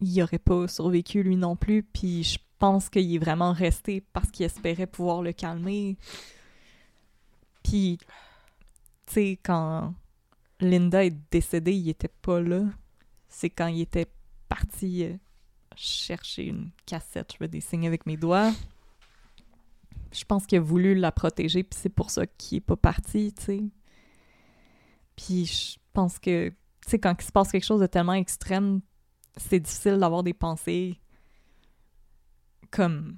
il aurait pas survécu lui non plus, puis je pense qu'il est vraiment resté parce qu'il espérait pouvoir le calmer. Puis, tu sais, quand Linda est décédée, il était pas là. C'est quand il était parti euh, chercher une cassette, je vais dessiner avec mes doigts. Je pense qu'il a voulu la protéger, puis c'est pour ça qu'il est pas parti, tu sais. Puis je pense que, tu sais, quand il se passe quelque chose de tellement extrême, c'est difficile d'avoir des pensées comme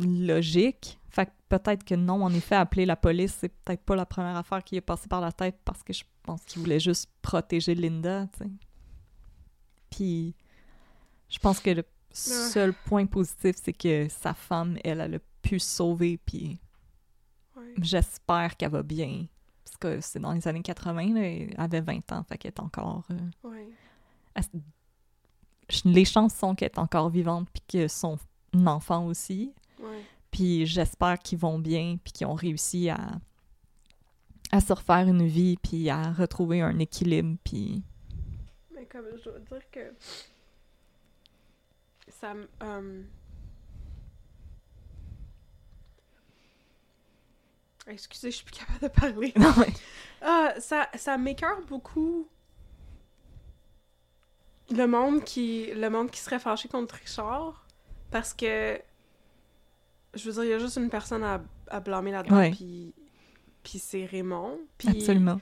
logiques. Fait que peut-être que non, en effet, appeler la police, c'est peut-être pas la première affaire qui est passée par la tête parce que je pense qu'il voulait juste protéger Linda, tu sais. Puis je pense que le seul point positif, c'est que sa femme, elle, elle a pu se sauver, puis Ouais. j'espère qu'elle va bien. Parce que c'est dans les années 80, là, elle avait 20 ans, fait qu'elle est encore... euh, Ouais. elle- les chances sont qu'elle est encore vivante, puis que son enfant aussi. Ouais. Puis j'espère qu'ils vont bien, puis qu'ils ont réussi à, à se refaire une vie, puis à retrouver un équilibre, puis... Mais comme je dois dire que. Ça me. euh, Excusez, je suis plus capable de parler. Non, mais- Ah, ça, ça m'écœure beaucoup le monde qui le monde qui serait fâché contre Richard parce que je veux dire il y a juste une personne à, à blâmer là-dedans Ouais. puis puis c'est Raymond puis Absolument.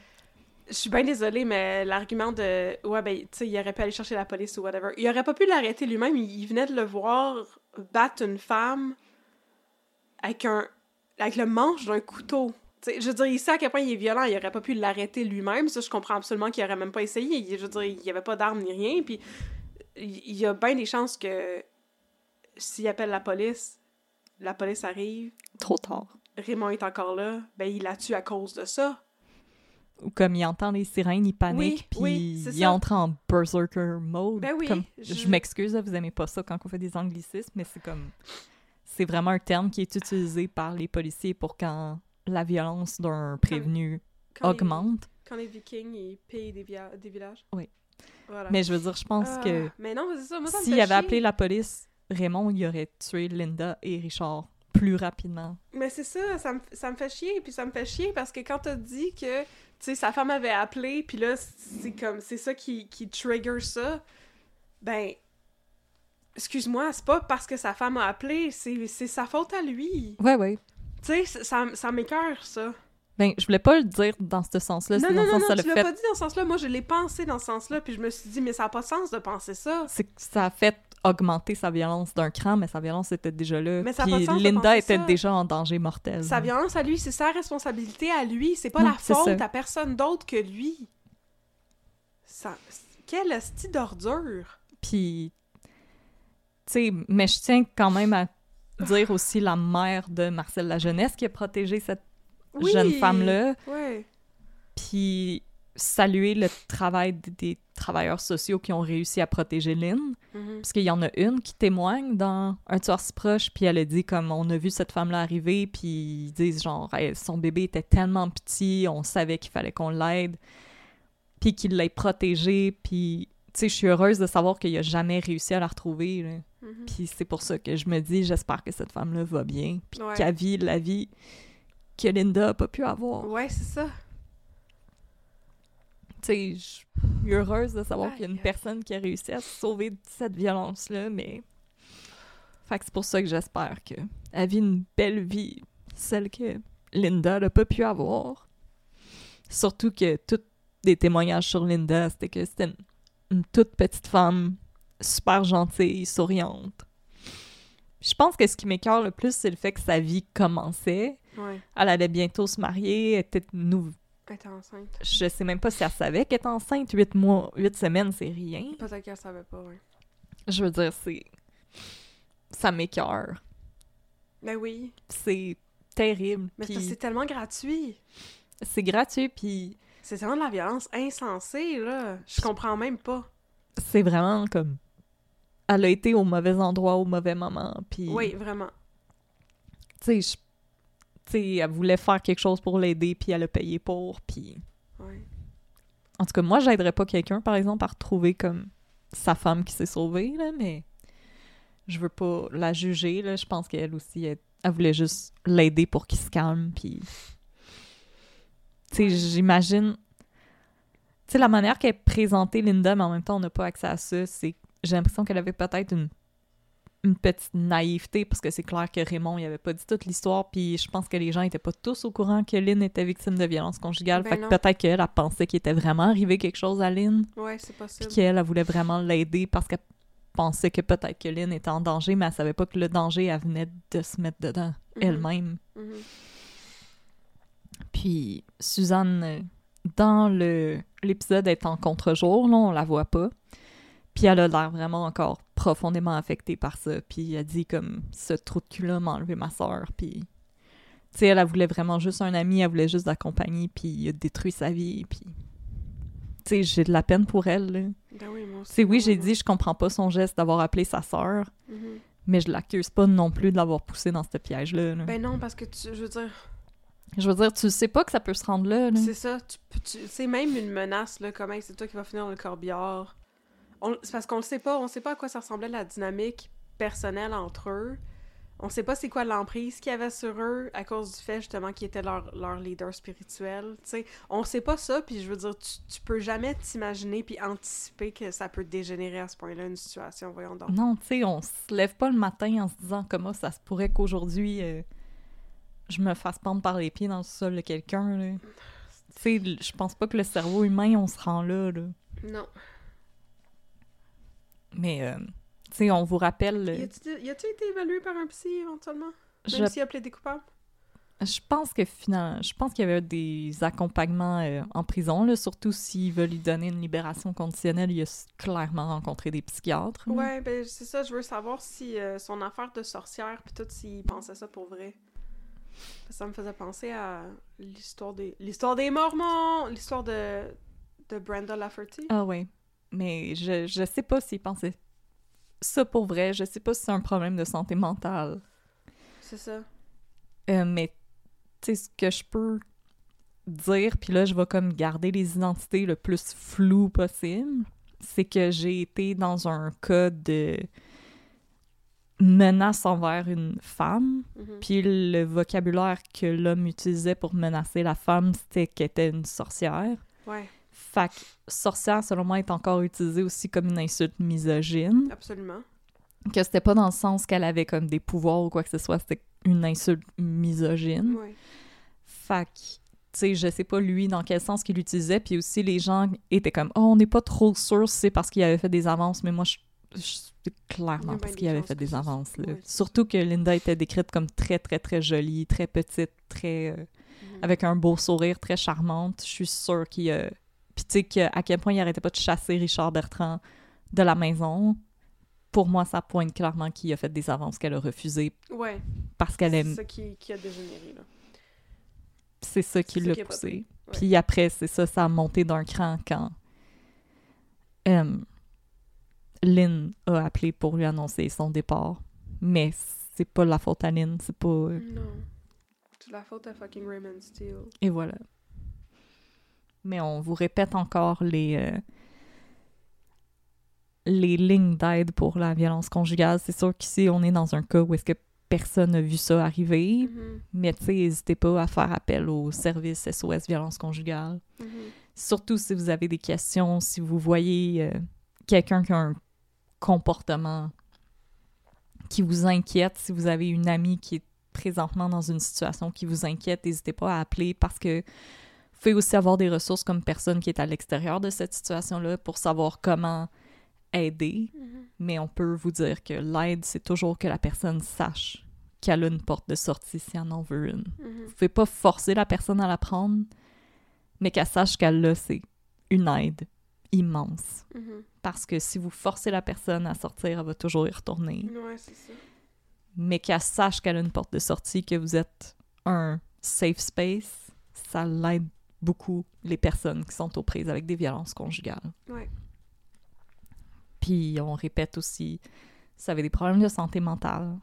je suis bien désolée mais l'argument de ouais ben tu sais il aurait pu aller chercher la police ou whatever il aurait pas pu l'arrêter lui-même il, il venait de le voir battre une femme avec un avec le manche d'un couteau je veux dire, il sait à quel point il est violent, il aurait pas pu l'arrêter lui-même. Ça, je comprends absolument qu'il aurait même pas essayé. Il- Je veux dire, il y avait pas d'armes ni rien. Puis, il y a bien des chances que s'il appelle la police, la police arrive, Trop tard. Raymond est encore là, ben il la tue à cause de ça. Ou comme il entend les sirènes, il panique, Oui, puis oui, il ça. entre en berserker mode. Ben oui, Comme, je- je m'excuse, vous aimez pas ça quand on fait des anglicismes, mais c'est comme... C'est vraiment un terme qui est utilisé par les policiers pour quand la violence d'un prévenu Quand les- augmente. quand les Vikings, ils pillent des, via- des villages. Oui. Voilà. Mais je veux dire, je pense Ah, que Mais non, ça. Moi, ça s'il avait appelé la police, Raymond, il aurait tué Linda et Richard plus rapidement. Mais c'est ça, ça me, ça me fait chier, puis ça me fait chier parce que quand t'as dit que, tu sais, sa femme avait appelé, puis là, c'est comme, c'est ça qui, qui trigger ça, ben, excuse-moi, c'est pas parce que sa femme a appelé, c'est c'est sa faute à lui. Ouais, ouais. Tu sais, ça, ça m'écœure, ça. Ben, je voulais pas le dire dans ce sens-là. Non, non, non, non, tu l'as fait. pas dit dans ce sens-là. Moi, je l'ai pensé dans ce sens-là, puis je me suis dit, mais ça n'a pas de sens de penser ça. C'est que ça a fait augmenter sa violence d'un cran, mais sa violence était déjà là. Mais ça a Puis pas de sens Linda était ça. déjà en danger mortel. Sa violence à lui, c'est sa responsabilité à lui. C'est pas la faute ça. à personne d'autre que lui. Ça... Quelle hostie d'ordure! Puis, tu sais, mais je tiens quand même à dire aussi la mère de Marcel La Jeunesse qui a protégé cette Oui! jeune femme-là. Ouais. Puis saluer le travail des travailleurs sociaux qui ont réussi à protéger Lynn. Mhm. Parce qu'il y en a une qui témoigne dans Un tueur si proche, puis elle a dit comme on a vu cette femme-là arriver, puis ils disent genre Hey, son bébé était tellement petit, on savait qu'il fallait qu'on l'aide, puis qu'il l'ait protégée, puis sais, je suis heureuse de savoir qu'il a jamais réussi à la retrouver. Mhm. Puis c'est pour ça que je me dis j'espère que cette femme-là va bien, puis Ouais. qu'elle vit la vie que Linda a pas pu avoir. Ouais, c'est ça. Tu sais, je suis heureuse de savoir qu'il y a une personne qui a réussi à se sauver de cette violence-là, mais. Fait que c'est pour ça que j'espère qu'elle vit une belle vie, celle que Linda n'a pas pu avoir. Surtout que tous les témoignages sur Linda, c'était que c'était une, une toute petite femme, super gentille, souriante. Je pense que ce qui m'écœure le plus, c'est le fait que sa vie commençait. Ouais. Elle allait bientôt se marier, elle était nou- Elle était enceinte. je sais même pas si elle savait qu'elle était enceinte. Huit mois, huit semaines, c'est rien. Peut-être qu'elle savait pas, ouais. Je veux dire, c'est. Ça m'écœure. Ben oui. C'est terrible. Mais que c'est tellement gratuit. c'est gratuit, puis C'est tellement de la violence insensée, là. Je comprends même pas. c'est vraiment comme. Elle a été au mauvais endroit au mauvais moment. Puis. Oui, vraiment. Tu sais, je- tu sais, elle voulait faire quelque chose pour l'aider, puis elle a payé pour, puis. Ouais. En tout cas, moi, j'aiderais pas quelqu'un, par exemple, à retrouver comme sa femme qui s'est sauvée, là, mais je veux pas la juger, là. Je pense qu'elle aussi, elle, elle voulait juste l'aider pour qu'il se calme, puis... Tu sais, j'imagine... Tu sais, la manière qu'elle présentait Linda, mais en même temps, on n'a pas accès à ça, c'est... J'ai l'impression qu'elle avait peut-être une une petite naïveté parce que c'est clair que Raymond il avait pas dit toute l'histoire puis je pense que les gens étaient pas tous au courant que Lynn était victime de violence conjugale Ben fait que peut-être qu'elle elle pensait qu'il était vraiment arrivé quelque chose à Lynn Ouais, c'est puis possible. qu'elle elle voulait vraiment l'aider parce qu'elle pensait que peut-être que Lynn était en danger mais elle savait pas que le danger elle venait de se mettre dedans Mhm. elle-même Mhm. Puis Suzanne dans le l'épisode est en contre-jour là on la voit pas puis elle a l'air vraiment encore profondément affectée par ça. Puis elle dit comme ce trou de cul-là m'a enlevé ma soeur. Puis tu sais, elle, elle voulait vraiment juste un ami, elle voulait juste la compagnie, puis il a détruit sa vie. Puis tu sais, j'ai de la peine pour elle. là. Ben oui, moi aussi. Oui, j'ai dit je comprends pas son geste d'avoir appelé sa sœur, Mhm. mais je l'accuse pas non plus de l'avoir poussé dans ce piège-là. là. Ben non, parce que tu, je veux dire, Je veux dire, tu sais pas que ça peut se rendre là. là. c'est ça. Tu, c'est même une menace, là, comment c'est toi qui vas finir dans le corbillard. On- C'est parce qu'on le sait pas, on sait pas à quoi ça ressemblait la dynamique personnelle entre eux. On sait pas c'est quoi l'emprise qu'il y avait sur eux à cause du fait justement qu'ils étaient leur, leur leader spirituel. tu sais. On sait pas ça, puis je veux dire, tu, tu peux jamais t'imaginer puis anticiper que ça peut dégénérer à ce point-là une situation. Voyons donc. Non, tu sais, on se lève pas le matin en se disant comment ça se pourrait qu'aujourd'hui euh, je me fasse pendre par les pieds dans le sol de quelqu'un. là. Tu sais, je pense pas que le cerveau humain, on se rend là. là. Non. Mais, euh, tu sais, on vous rappelle. euh, Y a-tu été évalué par un psy éventuellement? je, Même s'il a plaidé coupable? je pense que finalement, je pense qu'il y avait des accompagnements euh, en prison, là, surtout s'ils veulent lui donner une libération conditionnelle. Il a clairement rencontré des psychiatres. là. Ouais, ben c'est ça, je veux savoir si euh, son affaire de sorcière, puis tout, s'il pensait ça pour vrai. Ça me faisait penser à l'histoire des l'histoire des Mormons, l'histoire de de Brenda Lafferty. Ah ouais. Mais je, je sais pas s'il pensait ça pour vrai. Je sais pas si c'est un problème de santé mentale. C'est ça. Euh, mais tu sais, ce que je peux dire, puis là, je vais comme garder les identités le plus floues possible, c'est que j'ai été dans un cas de menace envers une femme. Mhm. Puis le vocabulaire que l'homme utilisait pour menacer la femme, c'était qu'elle était une sorcière. Ouais, Fait que sorcière, selon moi, est encore utilisé aussi comme une insulte misogyne. absolument. Que c'était pas dans le sens qu'elle avait comme des pouvoirs ou quoi que ce soit, c'était une insulte misogyne. Ouais. Fait que, tu sais, je sais pas lui dans quel sens qu'il l'utilisait. Puis aussi, les gens étaient comme, oh, on n'est pas trop sûr si c'est parce qu'il avait fait des avances, mais moi, je. C'est clairement parce qu'il avait fait des c'est- avances. là. ouais, c'est Surtout que Linda était décrite comme très, très, très jolie, très petite, très. euh, Mhm. avec un beau sourire, très charmante. Je suis sûre qu'il a. Puis tu sais, que- à quel point il arrêtait pas de chasser Richard Bertrand de la maison. Pour moi, ça pointe clairement qu'il a fait des avances qu'elle a refusées Ouais, parce qu'elle c'est aime. ça qui, qui a dégénéré, là. C'est ça qui C'est l'a poussé. Puis après, c'est ça, ça a monté d'un cran quand euh, Lynn a appelé pour lui annoncer son départ. Mais c'est pas la faute à Lynn, c'est pas... euh, Non. C'est la faute à fucking Raymond Steele. Et voilà. Mais on vous répète encore les... euh, les lignes d'aide pour la violence conjugale. C'est sûr qu'ici, on est dans un cas où est-ce que personne n'a vu ça arriver. Mhm, Mais tu sais, n'hésitez pas à faire appel au service SOS violence conjugale. mhm. Surtout si vous avez des questions, si vous voyez euh, quelqu'un qui a un comportement qui vous inquiète, si vous avez une amie qui est présentement dans une situation qui vous inquiète, n'hésitez pas à appeler parce que vous pouvez aussi avoir des ressources comme personne qui est à l'extérieur de cette situation-là pour savoir comment aider. Mhm. Mais on peut vous dire que l'aide, c'est toujours que la personne sache qu'elle a une porte de sortie si elle en veut une. Mhm. Vous pouvez pas forcer la personne à la prendre, mais qu'elle sache qu'elle l'a, c'est une aide immense. Mhm. Parce que si vous forcez la personne à sortir, elle va toujours y retourner. Ouais, c'est ça. Mais qu'elle sache qu'elle a une porte de sortie, que vous êtes un safe space, ça l'aide beaucoup les personnes qui sont aux prises avec des violences conjugales. Ouais. Puis on répète aussi, si vous avez des problèmes de santé mentale,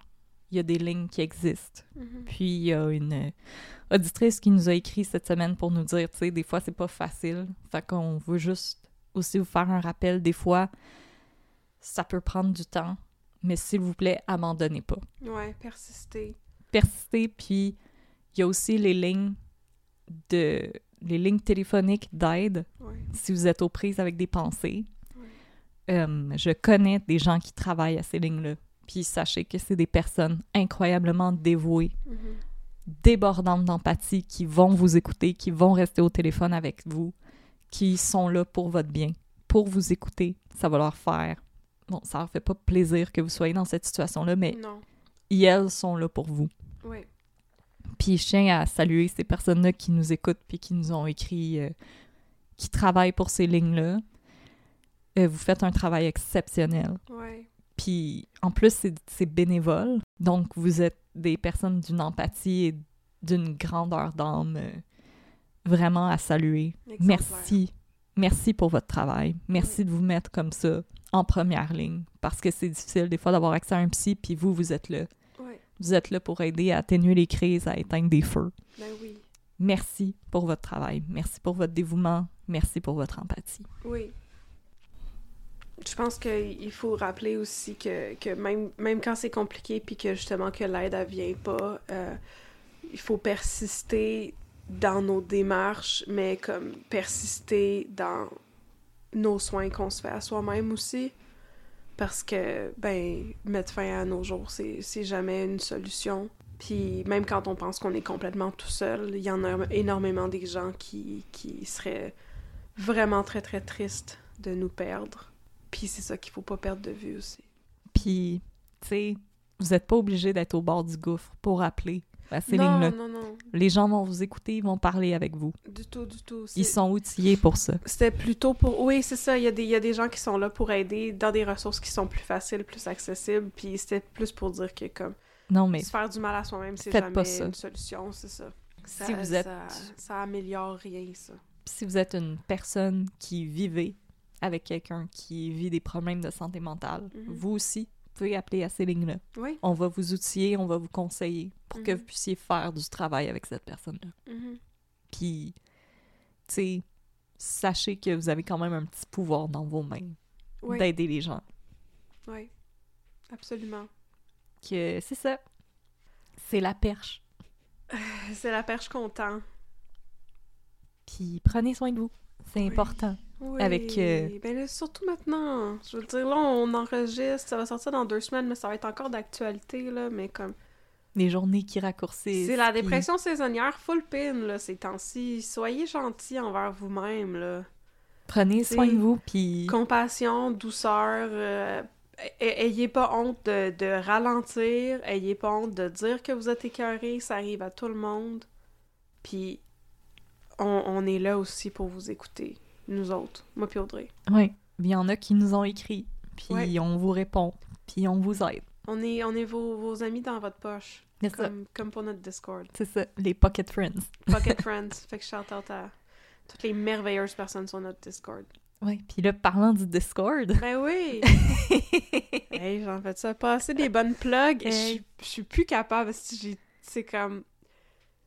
il y a des lignes qui existent. Mhm. Puis il y a une auditrice qui nous a écrit cette semaine pour nous dire, tu sais, des fois c'est pas facile. Fait qu'on veut juste aussi vous faire un rappel. Des fois, ça peut prendre du temps, mais s'il vous plaît, abandonnez pas. Ouais, persister. Persistez, puis il y a aussi les lignes de les lignes téléphoniques d'aide Ouais. si vous êtes aux prises avec des pensées. Euh, je connais des gens qui travaillent à ces lignes-là. Puis sachez que c'est des personnes incroyablement dévouées, Mhm. débordantes d'empathie, qui vont vous écouter, qui vont rester au téléphone avec vous, qui sont là pour votre bien, pour vous écouter. Ça va leur faire... Bon, ça leur fait pas plaisir que vous soyez dans cette situation-là, mais Non. elles sont là pour vous. Ouais. Puis je tiens à saluer ces personnes-là qui nous écoutent puis qui nous ont écrit, euh, qui travaillent pour ces lignes-là. Euh, vous faites un travail exceptionnel. Ouais. Puis en plus, c'est c'est bénévole. Donc vous êtes des personnes d'une empathie et d'une grandeur d'âme euh, vraiment à saluer. Merci. Merci pour votre travail. Merci de vous mettre comme ça en première ligne parce que c'est difficile des fois d'avoir accès à un psy puis vous, vous êtes là. Vous êtes là pour aider à atténuer les crises, à éteindre des feux. Ben oui. Merci pour votre travail. Merci pour votre dévouement. Merci pour votre empathie. Oui. Je pense qu'il faut rappeler aussi que, que même, même quand c'est compliqué puis que justement que l'aide ne vient pas, euh, il faut persister dans nos démarches, mais comme persister dans nos soins qu'on se fait à soi-même aussi. Parce que, ben, mettre fin à nos jours, c'est jamais une solution. Puis même quand on pense qu'on est complètement tout seul, il y en a énormément des gens qui, qui seraient vraiment très très tristes de nous perdre. Puis c'est ça qu'il faut pas perdre de vue aussi. Puis, tu sais, vous n'êtes pas obligé d'être au bord du gouffre pour appeler à ces non, lignes-là. non, non, Les gens vont vous écouter, ils vont parler avec vous. du tout, du tout. Ils sont outillés pour ça. C'était plutôt pour... Oui, c'est ça, il y, a des, il y a des gens qui sont là pour aider dans des ressources qui sont plus faciles, plus accessibles, puis c'était plus pour dire que comme Non, mais se faire du mal à soi-même, c'est jamais pas ça. une solution, c'est ça. Ça, Si vous êtes- Ça, ça améliore rien, ça. si vous êtes une personne qui vivait avec quelqu'un qui vit des problèmes de santé mentale, Mhm. vous aussi pouvez appeler à ces lignes-là. Oui. On va vous outiller, on va vous conseiller pour que Mhm. vous puissiez faire du travail avec cette personne-là. Mhm. Puis, tu sais, sachez que vous avez quand même un petit pouvoir dans vos mains Oui, d'aider les gens. oui. Absolument. que c'est ça. C'est la perche. C'est la perche content. Puis prenez soin de vous. C'est important. Oui. Avec, euh, Ben là, surtout maintenant. Je veux dire, là, on enregistre, ça va sortir dans deux semaines, mais ça va être encore d'actualité, là, mais comme... Les journées qui raccourcissent. C'est la puis- dépression saisonnière full pin, là, ces temps-ci. Soyez gentils envers vous-même, là. Prenez soin de vous, puis Compassion, douceur, euh, ayez pas honte de, de ralentir, ayez pas honte de dire que vous êtes écœuré, ça arrive à tout le monde. Puis on, on est là aussi pour vous écouter, nous autres, moi puis Audrey. oui. Il y en a qui nous ont écrit, puis Ouais. on vous répond, puis on vous aide. On est, on est vos, vos amis dans votre poche, C'est ça. comme, comme pour notre Discord. C'est ça, les Pocket Friends. Pocket Friends, fait que shout out à toutes les merveilleuses personnes sur notre Discord. Oui, puis là, parlant du Discord, Ben oui! hey, j'en fais ça passer des bonnes plugs. Je Hey. suis- je suis plus capable. C'est comme.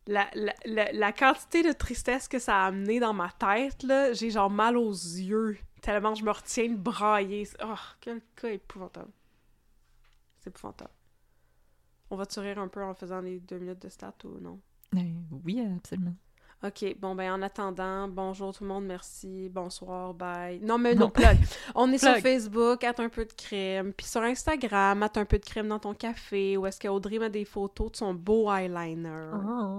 La, quantité de tristesse que ça a amené dans ma tête, j'ai genre mal aux yeux. Tellement je me retiens de brailler. Oh, quel cas épouvantable. C'est épouvantable. On va te rire un peu en faisant les deux minutes de stats ou non? Euh, oui, absolument. Ok, bon ben en attendant, bonjour tout le monde, merci, bonsoir, bye. Non mais Non. non, plug. On est sur. Facebook, at un peu de crème, puis sur Instagram, at un peu de crème dans ton café, où est-ce qu'Audrey met des photos de son beau eyeliner.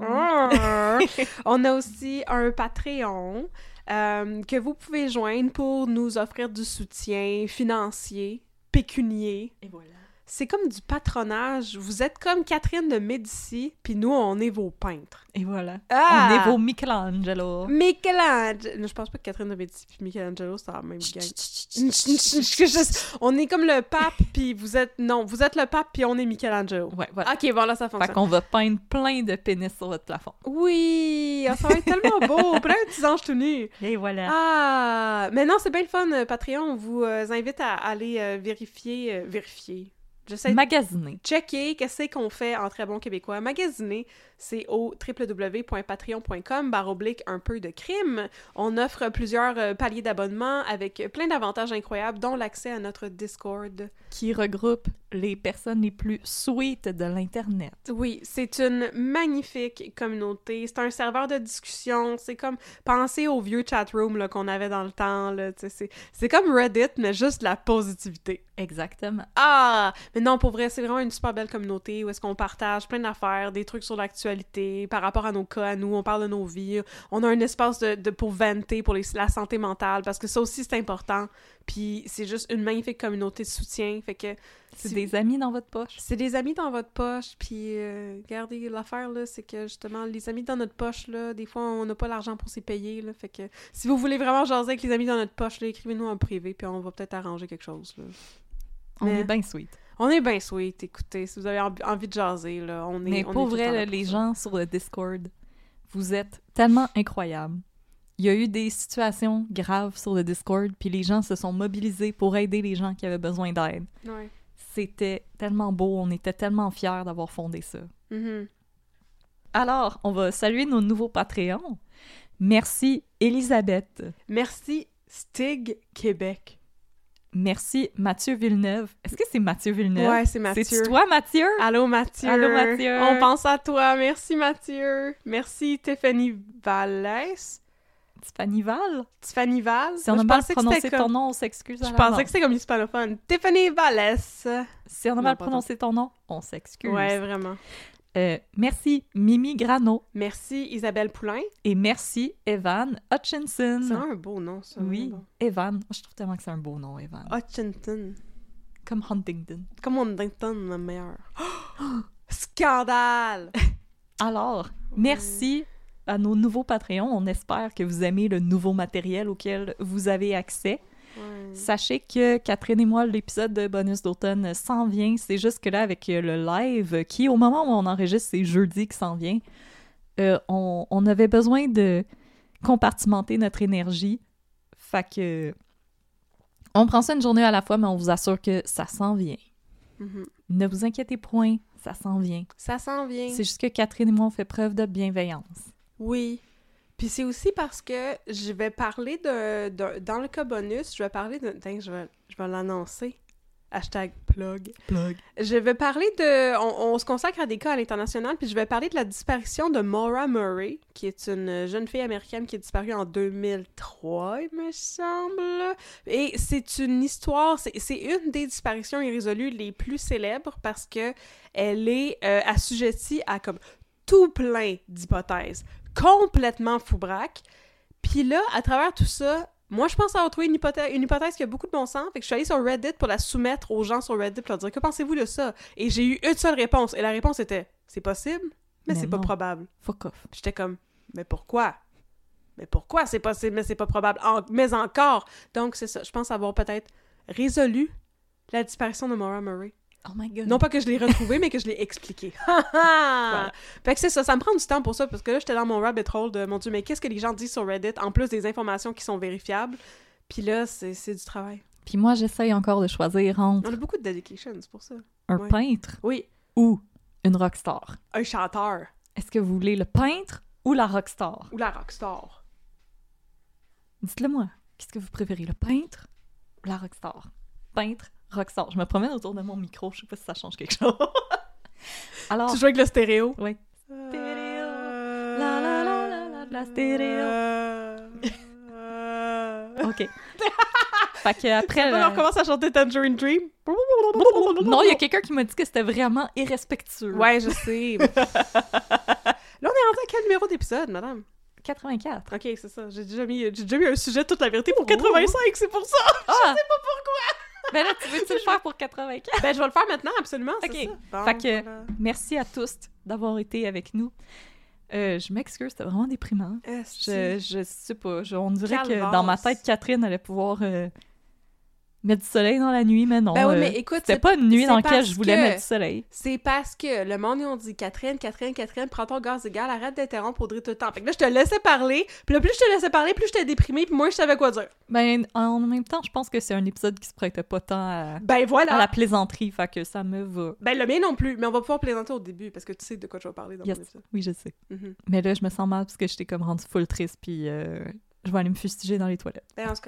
Ah. On a aussi un Patreon euh, que vous pouvez joindre pour nous offrir du soutien financier, pécunier. Et voilà. C'est comme du patronage. Vous êtes comme Catherine de Médicis, puis nous, on est vos peintres. Et voilà. Ah! On est vos Michelangelo. Michelangelo. Je pense pas que Catherine de Médicis puis Michelangelo, c'est la même gang. On est comme le pape, puis vous êtes... Non, vous êtes le pape, puis on est Michelangelo. Ouais, voilà. Ok, bon, là, ça Fait fonctionne. qu'on va peindre plein de pénis sur votre plafond. Oui! ah, ça va être tellement beau! Plein de petits anges tout nus. Et voilà. Ah! Mais non, c'est bien le fun, euh, Patreon. On vous euh, invite à aller euh, vérifier... vérifier. J'essaie de Magasiner. checker qu'est-ce qu'on fait en très bon québécois. Magasiner, c'est au www.patreon.com barre oblique un peu de crime. On offre plusieurs euh, paliers d'abonnement avec plein d'avantages incroyables, dont l'accès à notre Discord. Qui regroupe les personnes les plus sweet de l'Internet. Oui, c'est une magnifique communauté. C'est un serveur de discussion. C'est comme penser au vieux chatroom qu'on avait dans le temps. C'est c'est comme Reddit, mais juste de la positivité. Exactement. Ah! Mais non, pour vrai, c'est vraiment une super belle communauté où est-ce qu'on partage plein d'affaires, des trucs sur l'actualité, par rapport à nos cas, à nous, on parle de nos vies. On a un espace de, de- pour vanter pour les- la santé mentale, parce que ça aussi, c'est important. Puis c'est juste une magnifique communauté de soutien. Fait que C'est des amis dans votre poche. c'est des amis dans votre poche, puis euh, regardez, l'affaire, là, c'est que justement, les amis dans notre poche, là, des fois, on n'a pas l'argent pour s'y payer, là, fait que si vous voulez vraiment jaser avec les amis dans notre poche, là, écrivez-nous en privé, puis on va peut-être arranger quelque chose, là. On Mais- est bien sweet. On est bien sweet, écoutez, si vous avez envie- de jaser, là, on est Mais on pour est vrai, là, les gens sur le Discord, vous êtes tellement incroyables. Il y a eu des situations graves sur le Discord, puis les gens se sont mobilisés pour aider les gens qui avaient besoin d'aide. Ouais. C'était tellement beau, on était tellement fiers d'avoir fondé ça. Mhm. Alors, on va saluer nos nouveaux Patreons. Merci Elisabeth. Merci, Stig Québec. Merci Mathieu Villeneuve. Est-ce que c'est Mathieu Villeneuve? Ouais, c'est Mathieu. C'est toi, Mathieu? Allô, Mathieu. Allô, Mathieu. On pense à toi. Merci, Mathieu. Merci, Tiffany Vallès. Tiffany Val? Tiffany Val. Si on a mal prononcé ton nom, on s'excuse Je pensais que c'était comme hispanophone. Tiffany Vallès. Si on a mal prononcé ton nom, on s'excuse. Ouais, vraiment. Euh, merci Mimi Grano Merci, Isabelle Poulain. et merci Evan Hutchinson. C'est un beau nom, ça. Oui, vraiment Evan. Je trouve tellement que c'est un beau nom, Evan. Hutchinson. Comme Huntington. Comme on Huntington, le meilleur. Scandale! Alors, merci à nos nouveaux Patreons. On espère que vous aimez le nouveau matériel auquel vous avez accès. Ouais. Sachez que Catherine et moi, l'épisode de bonus d'automne s'en vient. C'est juste que là, avec euh, le live, qui au moment où on enregistre, c'est jeudi qui s'en vient, euh, on, on avait besoin de compartimenter notre énergie. Fait que on prend ça une journée à la fois, mais on vous assure que ça s'en vient. Mhm. Ne vous inquiétez point, ça s'en vient. Ça s'en vient. C'est juste que Catherine et moi, on fait preuve de bienveillance. Oui. Puis c'est aussi parce que je vais parler de, de- Dans le cas bonus, je vais parler de. Tiens, je vais, je vais l'annoncer. Hashtag plug. Plug. Je vais parler de... On, on se consacre à des cas à l'international, puis je vais parler de la disparition de Maura Murray, qui est une jeune fille américaine qui est disparue en 2003, il me semble. Et c'est une histoire... C'est c'est une des disparitions irrésolues les plus célèbres parce que elle est euh, assujettie à comme tout plein d'hypothèses, complètement foubraque. Puis là, à travers tout ça, moi, je pense avoir trouvé une hypothèse, une hypothèse qui a beaucoup de bon sens. Fait que je suis allée sur Reddit pour la soumettre aux gens sur Reddit pour leur dire que pensez-vous de ça? Et j'ai eu une seule réponse. Et la réponse était c'est possible, mais, Mais c'est pas probable. Fuck off. J'étais comme mais pourquoi? Mais pourquoi c'est possible, mais c'est pas probable? En- Mais encore Donc, c'est ça. Je pense avoir peut-être résolu la disparition de Maura Murray. Oh my god. Non pas que je l'ai retrouvé, mais que je l'ai expliqué. voilà. Fait que c'est ça, ça me prend du temps pour ça, parce que là, j'étais dans mon rabbit hole de, mon Dieu, mais qu'est-ce que les gens disent sur Reddit, en plus des informations qui sont vérifiables? Puis là, c'est c'est du travail. Puis moi, j'essaye encore de choisir entre On a beaucoup de dedication, c'est pour ça. un ouais. peintre Oui, ou une rockstar. un chanteur Est-ce que vous voulez le peintre ou la rockstar? ou la rockstar. Dites-le moi. Qu'est-ce que vous préférez, le peintre ou la rockstar? Peintre, rockstar. Je me promène autour de mon micro, je sais pas si ça change quelque chose. Alors, Tu joues avec le stéréo? oui. Stéréo. La, la, la, la, la, la stéréo. OK. fait que après... Là, la- on commence à chanter Tangerine Dream. Non, il y a quelqu'un qui m'a dit que c'était vraiment irrespectueux. Ouais, je sais. là, on est rendu à quel numéro d'épisode, madame? 84. Ok, c'est ça. J'ai déjà, mis, j'ai déjà mis un sujet toute la vérité pour 85, c'est pour ça! Ah! Je sais pas pourquoi! Ben là, tu veux-tu le faire pour 84? Ben, je vais le faire maintenant, absolument, c'est Ok. ça. Bon, Fait que- voilà. Merci à tous d'avoir été avec nous. Euh, je m'excuse, c'était vraiment déprimant. Je, je sais pas, je- on dirait que dans ma tête, Catherine allait pouvoir euh, mettre du soleil dans la nuit, mais non. Ben oui, euh, mais écoute, c'était c'est- pas une nuit dans laquelle je voulais que- mettre du soleil. C'est parce que le monde, ont dit Catherine, Catherine, Catherine, prends ton gaz égal, arrête d'interrompre Audrey tout le temps. Fait que là, je te laissais parler, puis là, plus je te laissais parler, plus j'étais déprimée, puis moi, je savais quoi dire. Ben, en même temps, je pense que c'est un épisode qui se prêtait pas tant à, Ben voilà! à la plaisanterie, fait que ça me va. Ben le mien non plus, mais on va pouvoir plaisanter au début, parce que tu sais de quoi je vais parler dans Yes. mon épisode. Oui, je sais. Mhm. Mais là, je me sens mal parce que j'étais comme rendue full triste, puis euh, je vais aller me fustiger dans les toilettes. Ben, on se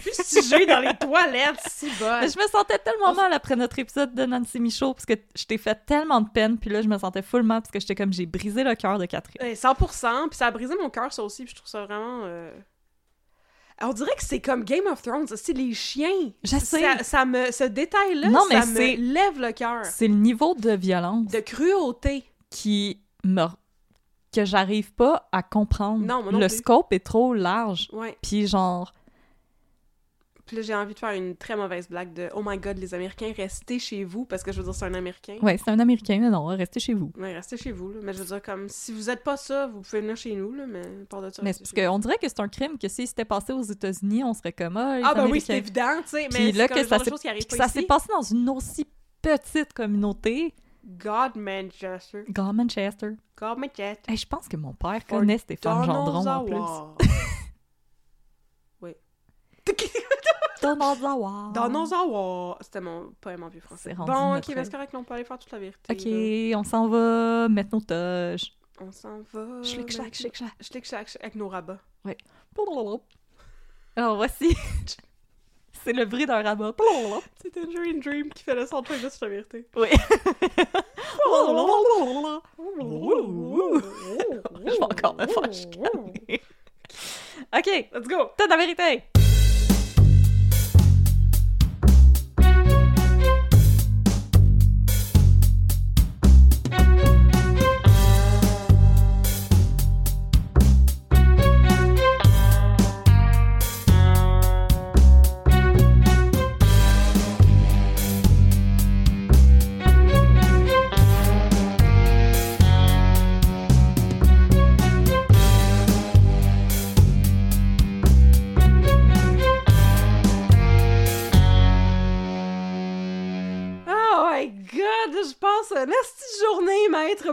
fustigé dans les toilettes, si bon! Mais je me sentais tellement mal après notre épisode de Nancy Michaud parce que je t'ai fait tellement de peine, puis là, je me sentais full mal parce que j'étais comme j'ai brisé le cœur de Catherine. Eh, 100%, puis ça a brisé mon cœur, ça aussi, puis je trouve ça vraiment... euh, On dirait que c'est comme Game of Thrones, c'est les chiens! Je sais. Ça, ça me... Ce détail-là, Non, mais ça me c'est- lève le cœur. C'est le niveau de violence De cruauté. qui me que j'arrive pas à comprendre. Non, moi non le plus. scope est trop large. Ouais. Puis genre Puis là, j'ai envie de faire une très mauvaise blague de « Oh my God, les Américains, restez chez vous », parce que je veux dire, c'est un Américain. ouais, c'est un américain, mais non, restez chez vous. Ouais, restez chez vous, là. Mais je veux dire, comme, si vous êtes pas ça, vous pouvez venir chez nous, là, mais par de ça, Mais parce qu'on dirait que c'est un crime que si c'était passé aux États-Unis, on serait comme ah, les Ah, ben oui, c'est évident, tu sais, mais c'est là comme que ça s'est passé dans une aussi petite communauté, God Manchester. Grand Manchester. God Manchester. Hey, je pense que mon père For connaît Stéphane Gendron en plus. Oui. Dinosaure. Dinosaur. C'était mon poème en vieux français. Bon, ok, c'est correct, on peut aller faire toute la vérité. Ok, là. on s'en va mettre nos toches. On s'en va. Schlick, schlack, schlick, schlack. Schlick, schlack, avec nos rabats. Alors voici. C'est le bruit d'un rabat. C'est Tangerine Dream qui fait le soundtrack de toute la vérité. Oui. Je vais encore me faire chicaner. Ok, Let's go! t'as la vérité.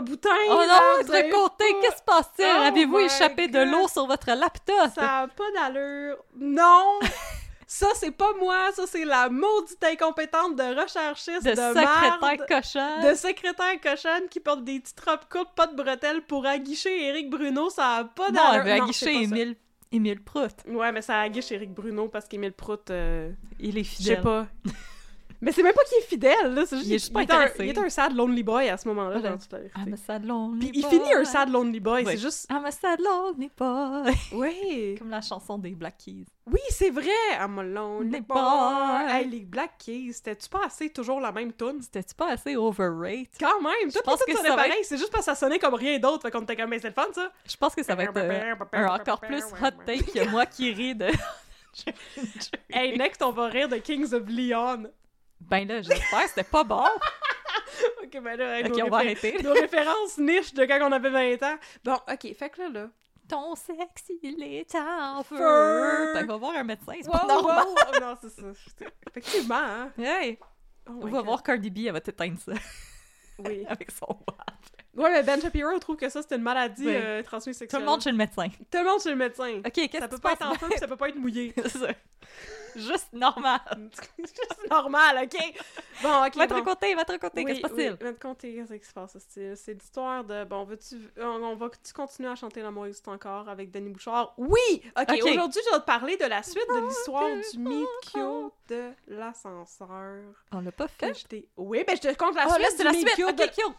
Boutin! Oh là, non, avez votre côté, pas- qu'est-ce qui se passe-t-il? Oh Avez-vous échappé de l'eau sur votre laptop? Ça a pas d'allure. Non! ça, c'est pas moi, ça, c'est la maudite incompétente de recherchiste de de, secrétaire marde, cochon. de secrétaire cochonne qui porte des petites robes courtes, pas de bretelles pour aguicher Éric Bruno, ça a pas Non, d'allure. elle veut Non, aguicher. Émile, Émile Prout. Ouais, mais ça aguiche Éric Bruno parce qu'Émile Prout, euh, Il est je sais fidèle. pas. Mais c'est même pas qu'il est fidèle, là. C'est juste Il est pas est un, il est un sad lonely boy à ce moment-là, dans toute la. I'm a sad lonely Puis il boy. finit un sad lonely boy, c'est juste... I'm a sad lonely boy. Oui! Comme la chanson des Black Keys. Oui, c'est vrai! I'm a lonely boy! boys. Hey, les Black Keys, c'était-tu pas assez toujours la même tune? C'était-tu pas assez overrated? Quand même! Toutes pense que ça va pareil, c'est juste parce que ça sonnait comme rien d'autre, fait qu'on était comme, mais c'est le fun, ça! Je pense que ça va être euh, un encore plus hot take que moi qui ris de... Hey, next, on va rire de Kings of Leon! Ben là, j'espère que c'était pas bon. Ok, ben là, hey, Ok, nos, on va arrêter. nos références niche de quand on avait 20 ans. Bon, ok, fait que là, là... Ton sexe, il est en feu. Ben, va voir un médecin, c'est Wow, pas normal. wow, oh, non, c'est ça. Effectivement, hein? Hey, Oh on va God. voir Cardi B, elle va t'éteindre ça Oui. avec son watt. Ouais, mais Ben Shapiro trouve que ça, c'est une maladie Oui. euh, transmise Tout sexuelle. le monde chez le médecin. Tout le monde chez le médecin. Ok, qu'est-ce ça que peut pas être en feu, ça peut pas être mouillé. C'est ça. Juste normal. c'est normal, ok? Bon, ok, Va te bon. raconter, va te raconter, Oui, qu'est-ce qui se passe-t-il? oui, va te conter qu'est-ce qui se passe, c'est l'histoire de... Bon, veux-tu... On, on va-tu continuer à chanter L'amour existe encore avec Denis Bouchard? Oui! Ok, aujourd'hui, je vais te parler de la suite de l'histoire du cute de l'ascenseur. On l'a pas Que fait. Oui, ben je te compte la Ah, suite là, du la meet suite. de- cute.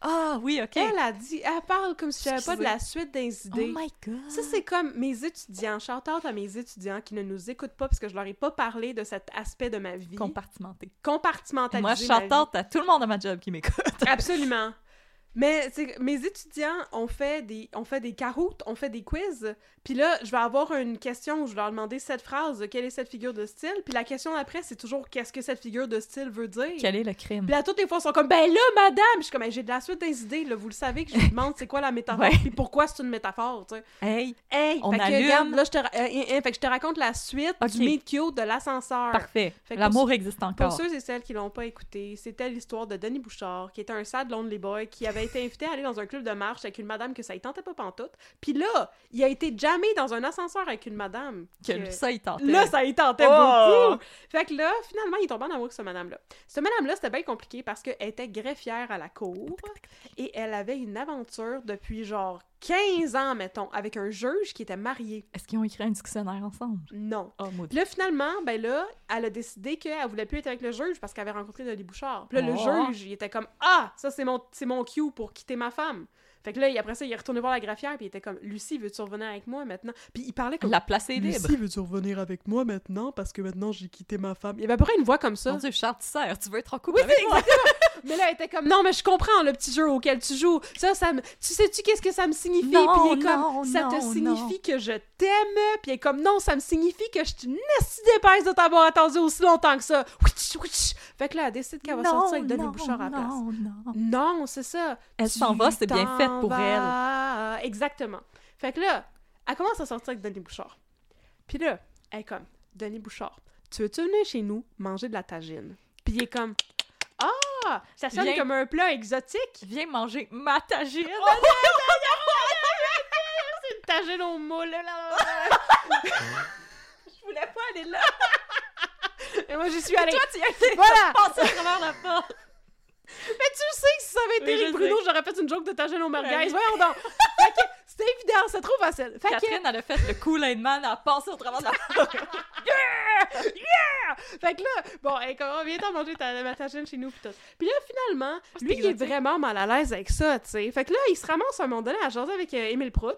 Ah, oui, ok. Elle a dit... Elle parle comme si j'avais pas de la suite des Oh idées. my god. Ça, c'est comme mes étudiants. Shout out à mes étudiants qui ne nous écoutent pas parce que je leur ai pas parlé de cet aspect de ma vie. compartimenté. Compartimentalisé. Moi, je ma chante à tout le monde à ma job qui m'écoute. Absolument. Mais mes étudiants ont fait des ont fait des caroutes, ont fait des quiz. Puis là, je vais avoir une question où je vais leur demander cette phrase, quelle est cette figure de style? Puis la question après, c'est toujours qu'est-ce que cette figure de style veut dire? Quel est le crime? Puis là, toutes les fois, ils sont comme, ben là, madame! Je suis comme, Ben, j'ai de la suite des idées, là. Vous le savez que je vous demande c'est quoi la métaphore, puis pourquoi c'est une métaphore, tu sais? Hey, Hey, On fait que, allume. regarde, là, je te, euh, euh, euh, fait que je te raconte la suite Ok. du meet cute de l'ascenseur. parfait. Fait que L'amour pour- existe Pour encore. ceux et celles qui l'ont pas écouté, c'était l'histoire de Denis Bouchard, qui était un sad lonely boy, qui avait été invité à aller dans un club de marche avec une madame que ça y tentait pas pantoute. Puis là, il a été jamais dans un ascenseur avec une madame. Que que- ça, il tentait. Là, ça y tentait Oh! beaucoup! Fait que là, finalement, il est tombé en amour avec cette madame-là. Cette madame-là, c'était bien compliqué parce qu'elle était greffière à la cour et elle avait une aventure depuis genre 15 ans, mettons, avec un juge qui était marié. Est-ce qu'ils ont écrit un dictionnaire ensemble? Non. Oh, là, finalement, ben là, elle a décidé qu'elle voulait plus être avec le juge parce qu'elle avait rencontré Denis Bouchard. Puis là, Oh. le juge, il était comme Ah, ça, c'est mon, c'est mon cue pour quitter ma femme. Fait que là, après ça, il est retourné voir la greffière, puis il était comme Lucie, veux-tu revenir avec moi maintenant? Puis il parlait comme La place est libre. Lucie, veux-tu revenir avec moi maintenant? Parce que maintenant j'ai quitté ma femme Il y avait à peu près une voix comme ça. Mon Dieu, Charles tu veux être en couple Oui, avec moi? Mais là, elle était comme, non, mais je comprends le petit jeu auquel tu joues. Ça, ça me... Tu sais-tu qu'est-ce que ça me signifie? Non, Puis il est comme, non, ça te non, signifie que je t'aime? Puis il est comme, non, ça me signifie que je suis une si d'épaisse de t'avoir attendu aussi longtemps que ça. Ouitch, ouitch. Fait que là, elle décide qu'elle va sortir avec Denis Bouchard à la place. non, non. Non, c'est ça. Elle s'en va, c'est bien fait pour vas. Exactement. Fait que là, elle commence à sortir avec Denis Bouchard. Puis là, elle est comme, Denis Bouchard, tu veux-tu venir chez nous manger de la tagine? Puis il est comme, ah, ça sonne Viens. comme un plat exotique. Viens manger ma tagine. Oh, C'est une tagine au moule. là, là, là. Je voulais pas aller là. Et moi, j'y suis allée. Toi, tu y as été Voilà. passé à travers la porte. Mais tu sais que si ça avait été Oui, je Bruno, j'aurais fait une joke de tagine au merguez. Ouais. Voyons donc. Fait que c'était évident, c'est trop facile. Fait que... Catherine, elle a fait le Kool-Aid Man, elle a passé au travers de la porte. Fait que là, bon, comment viens t'en manger ta, ma tagine chez nous pis tout? Puis là, finalement, lui, il est exotique. vraiment mal à l'aise avec ça, tu sais. Fait que là, il se ramasse à un moment donné à jaser avec euh, Émile Prout.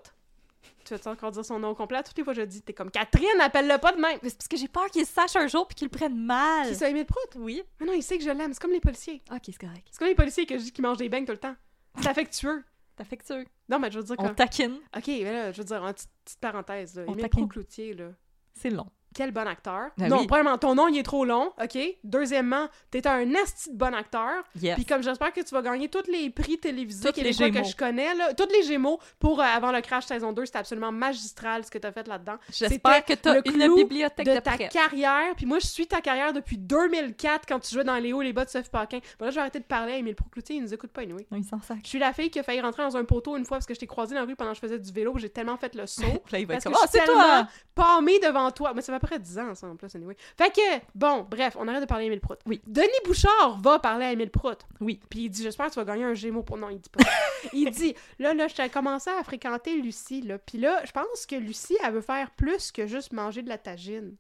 Tu vas encore dire son nom complet? Toutes les fois, je dis, t'es comme Catherine, appelle-le pas de même. Mais c'est parce que j'ai peur qu'il sache un jour puis qu'il le prenne mal. Qui ça, Émile Prout? Oui. Mais non, il sait que je l'aime. C'est comme les policiers. Ok, c'est correct. C'est comme les policiers que je dis qu'ils mangent des beignes tout le temps. C'est affectueux. Que tu Non, mais je veux dire On comme... taquine. Ok, mais là, je veux dire, en petite, parenthèse, là. On Émile taquine. Prout-Cloutier, là. C'est long. Quel bon acteur. Ben non, oui. premièrement, ton nom, il est trop long, OK? Deuxièmement, t'es un asti de bon acteur. Yes. Puis comme j'espère que tu vas gagner tous les prix télévisés les que je connais, là, tous les Gémeaux pour euh, Avant le Crash saison 2, c'était absolument magistral ce que t'as fait là-dedans. J'espère que t'as une bibliothèque de de, ta carrière. Puis moi, je suis ta carrière depuis 2004 quand tu jouais dans Les hauts et les bas de Sophie Paquin. Bon là, je vais arrêter de parler à Émile Procloutier, il nous écoute pas, anyway. Non, il s'en. Je suis la fille qui a failli rentrer dans un poteau une fois parce que je t'ai croisé dans la rue pendant que je faisais du vélo. J'ai tellement fait le saut. Là, il va Parce être que comme, je ah, suis c'est tellement toi! devant toi. Mais ça à peu près 10 ans, ça, en plus, anyway. Fait que, bon, bref, on arrête de parler à Émile Prout. Oui. Denis Bouchard va parler à Émile Prout. Oui. Puis il dit, j'espère que tu vas gagner un Gémeaux pour... Non, il dit pas il dit, là, là, je t'ai commencé à fréquenter Lucie, là. Puis là, je pense que Lucie, elle veut faire plus que juste manger de la tagine.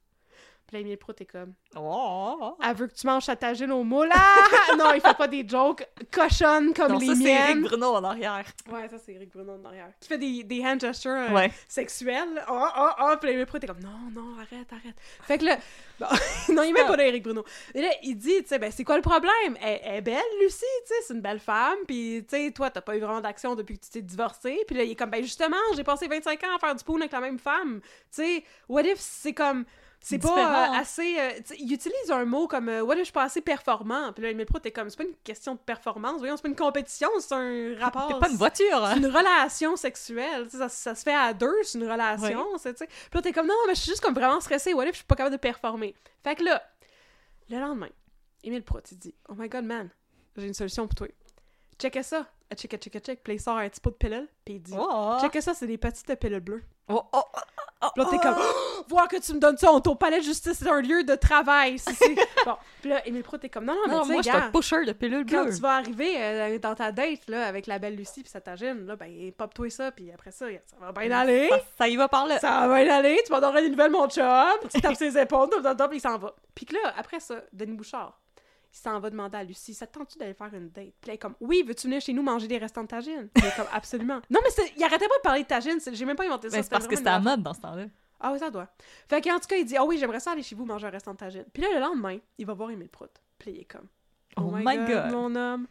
Puis là, Émile Prout est comme Oh! Elle veut que tu manges sa tagine au moule. Ah! non, il fait pas des jokes cochonnes comme Non, les ça, c'est Eric miennes. Bruno en arrière. Ouais, ça, c'est Eric Bruno en arrière. Qui fait des, des hand gestures euh, Ouais. sexuels. Oh, oh, oh. Puis là, Émile Prout est comme non, non, arrête, arrête. Fait que là, bon, non, il met pas d'Eric Bruno. Et là, il dit, tu sais, ben, c'est quoi le problème? Elle, elle est belle, Lucie, tu sais, c'est une belle femme. Puis, tu sais, toi, t'as pas eu vraiment d'action depuis que tu t'es divorcé. Puis là, il est comme, ben, justement, j'ai passé 25 ans à faire du pool avec la même femme. Tu sais, what if c'est comme. C'est pas euh, assez. euh, tu il utilise un mot comme euh, if je suis pas assez performant? Puis là, Emile Prout est comme C'est pas une question de performance, voyons, c'est pas une compétition, c'est un rapport. T'es pas une voiture, hein? C'est une relation sexuelle. Tu Ça, ça se fait à deux, c'est une relation. c'est, tu. Puis là, t'es comme Non, mais je suis juste comme vraiment stressée. If je suis pas capable de performer? Fait que là, le lendemain, Emile Prout, il dit Oh my god, man, j'ai une solution pour toi. Checkez ça. Ah, Check, check, check, check. Puis il sort un petit pot de pilule. Puis il dit Oh! Checkez ça, c'est des petites pilules bleues. Oh, oh, oh, oh, Puis là, t'es comme, Oh, voir que tu me donnes ça, on ton palais de justice, c'est un lieu de travail. c'est- bon. Puis là, Émile Prout, t'es comme, non, non, mais Non, moi, je suis un pusher de pilules quand bleues. tu vas arriver euh, dans ta date, là, avec la belle Lucie puis sa tagine, là, ben, pop-toi ça, puis après ça, ça va bien aller. Ça, ça y va par là. Ça va bien aller, tu m'en donneras des nouvelles, mon chum. Tu tapes ses épaules, top, top, top, puis il s'en va. Puis que là, après ça, Denis Bouchard, il s'en va demander à Lucie, ça te tente-tu d'aller faire une date? Puis elle est comme, oui, veux-tu venir chez nous manger des restants de tagine? Elle est comme, absolument. Non, mais il arrêtait pas de parler de tagine, j'ai même pas inventé ça. Ben, c'est parce que c'était à mode dans ce temps-là. ah oui, ça doit. Fait qu'en tout cas, il dit Ah oui, j'aimerais ça aller chez vous manger un restant de tagine. Puis là, le lendemain, il va voir Émile Prout. Puis il est comme Oh my God. mon homme.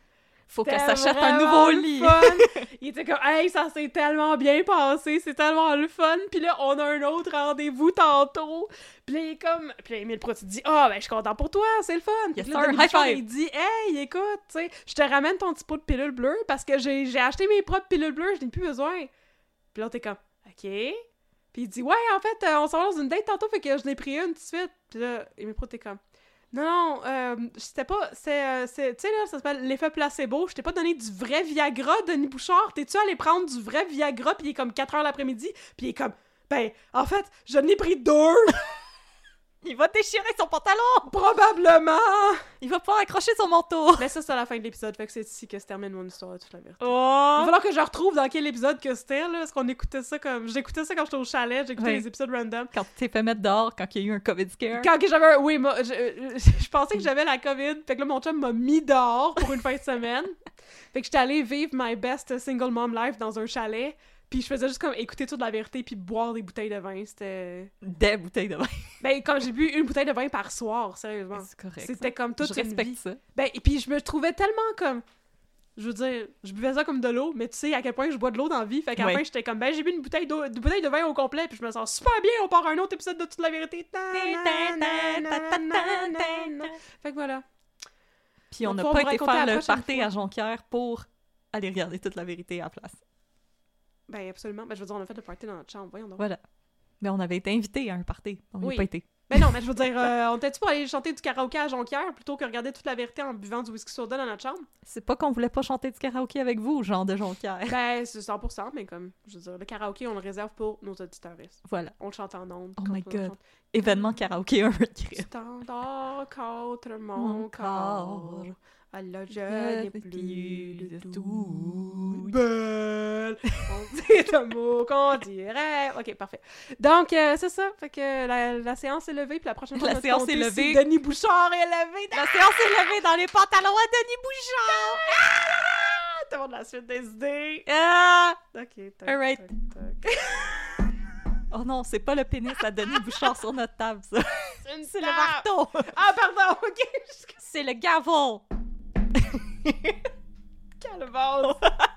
Faut qu'elle s'achète un nouveau lit. il était comme Hey, ça s'est tellement bien passé, c'est tellement le fun. Puis là, on a un autre rendez-vous tantôt. Puis là, il est comme. Puis là, Émile Prout, il dit Ah, ben, je suis content pour toi, c'est le fun. Puis Yes, là, sir, Denis high Bouchard, five. il dit Hey, écoute, tu sais, je te ramène ton petit pot de pilule bleue parce que j'ai j'ai acheté mes propres pilules bleues, je n'ai plus besoin. Puis là, t'es comme OK. Puis il dit Ouais, en fait, euh, on s'en va dans une date tantôt, fait que je l'ai pris une tout de suite. Puis là, Émile Prout, t'es comme non, non, euh, c'était pas. C'est. euh, c'est- tu sais, là, ça s'appelle l'effet placebo. Je t'ai pas donné du vrai Viagra, Denis Bouchard. T'es-tu allé prendre du vrai Viagra, puis il est comme 4 heures l'après-midi, puis il est comme. Ben, en fait, je n'ai pris deux, Il va déchirer son pantalon! probablement! Il va pouvoir accrocher son manteau! Mais ça, c'est à la fin de l'épisode, fait que c'est ici que se termine mon histoire de toute la vérité. Il va Oh! falloir que je retrouve dans quel épisode que c'était, là, parce qu'on écoutait ça comme. J'écoutais ça quand j'étais au chalet, j'écoutais Ouais. les épisodes random. Quand tu t'es fait mettre dehors, quand il y a eu un COVID scare. Quand j'avais un- Oui, moi, je, euh, je pensais que j'avais la COVID. Fait que là, mon chum m'a mis dehors pour une fin de semaine. Fait que j'étais allée vivre my best single mom life dans un chalet. Puis je faisais juste comme écouter toute la vérité puis boire des bouteilles de vin. C'était... Des bouteilles de vin. Ben, quand j'ai bu une bouteille de vin par soir, sérieusement. C'est correct. C'était comme toute Je une respecte vie. ça. Ben, et puis je me trouvais tellement comme... Je veux dire, je buvais ça comme de l'eau, mais tu sais à quel point je bois de l'eau dans la vie. Fait qu'à la Ouais. fin, j'étais comme, ben, j'ai bu une bouteille, d'eau- une bouteille de vin au complet, puis je me sens super bien, on part à un autre épisode de toute la vérité. Fait que voilà. Puis on n'a pas été faire le party fois. à Jonquière pour aller regarder toute la vérité à la place. Ben, absolument. Ben, je veux dire, on a fait le party dans notre chambre, voyons donc. Voilà. Mais on avait été invités à un party. On n'y Oui. a pas été. Ben non, mais je veux dire, euh, on était-tu pour aller chanter du karaoké à Jonquière plutôt que regarder toute la vérité en buvant du whisky soda dans notre chambre? C'est pas qu'on voulait pas chanter du karaoké avec vous, genre de Jonquière. Ben, c'est 100%, mais comme, je veux dire, le karaoké, on le réserve pour nos auditeurs. Voilà. On le chante en ondes. Oh my God. chante. Événement karaoké un cri. Standard contre mon Mon corps. corps. Alors je n'ai plus de tout belle. C'est un mot qu'on dirait. Ok, parfait. Donc, euh, c'est ça. Fait que la, la séance est levée, puis la prochaine fois, La on séance est levée. Denis Bouchard est levé. La séance est levée dans les pantalons à Denis Bouchard! Ah, Tout le monde la suite des idées. Ah! Ok, tac, Alright. tac, tac. Oh non, c'est pas le pénis à Denis Bouchard sur notre table, ça. C'est le marteau! Ah, pardon, ok. C'est le gavel! Cannibals.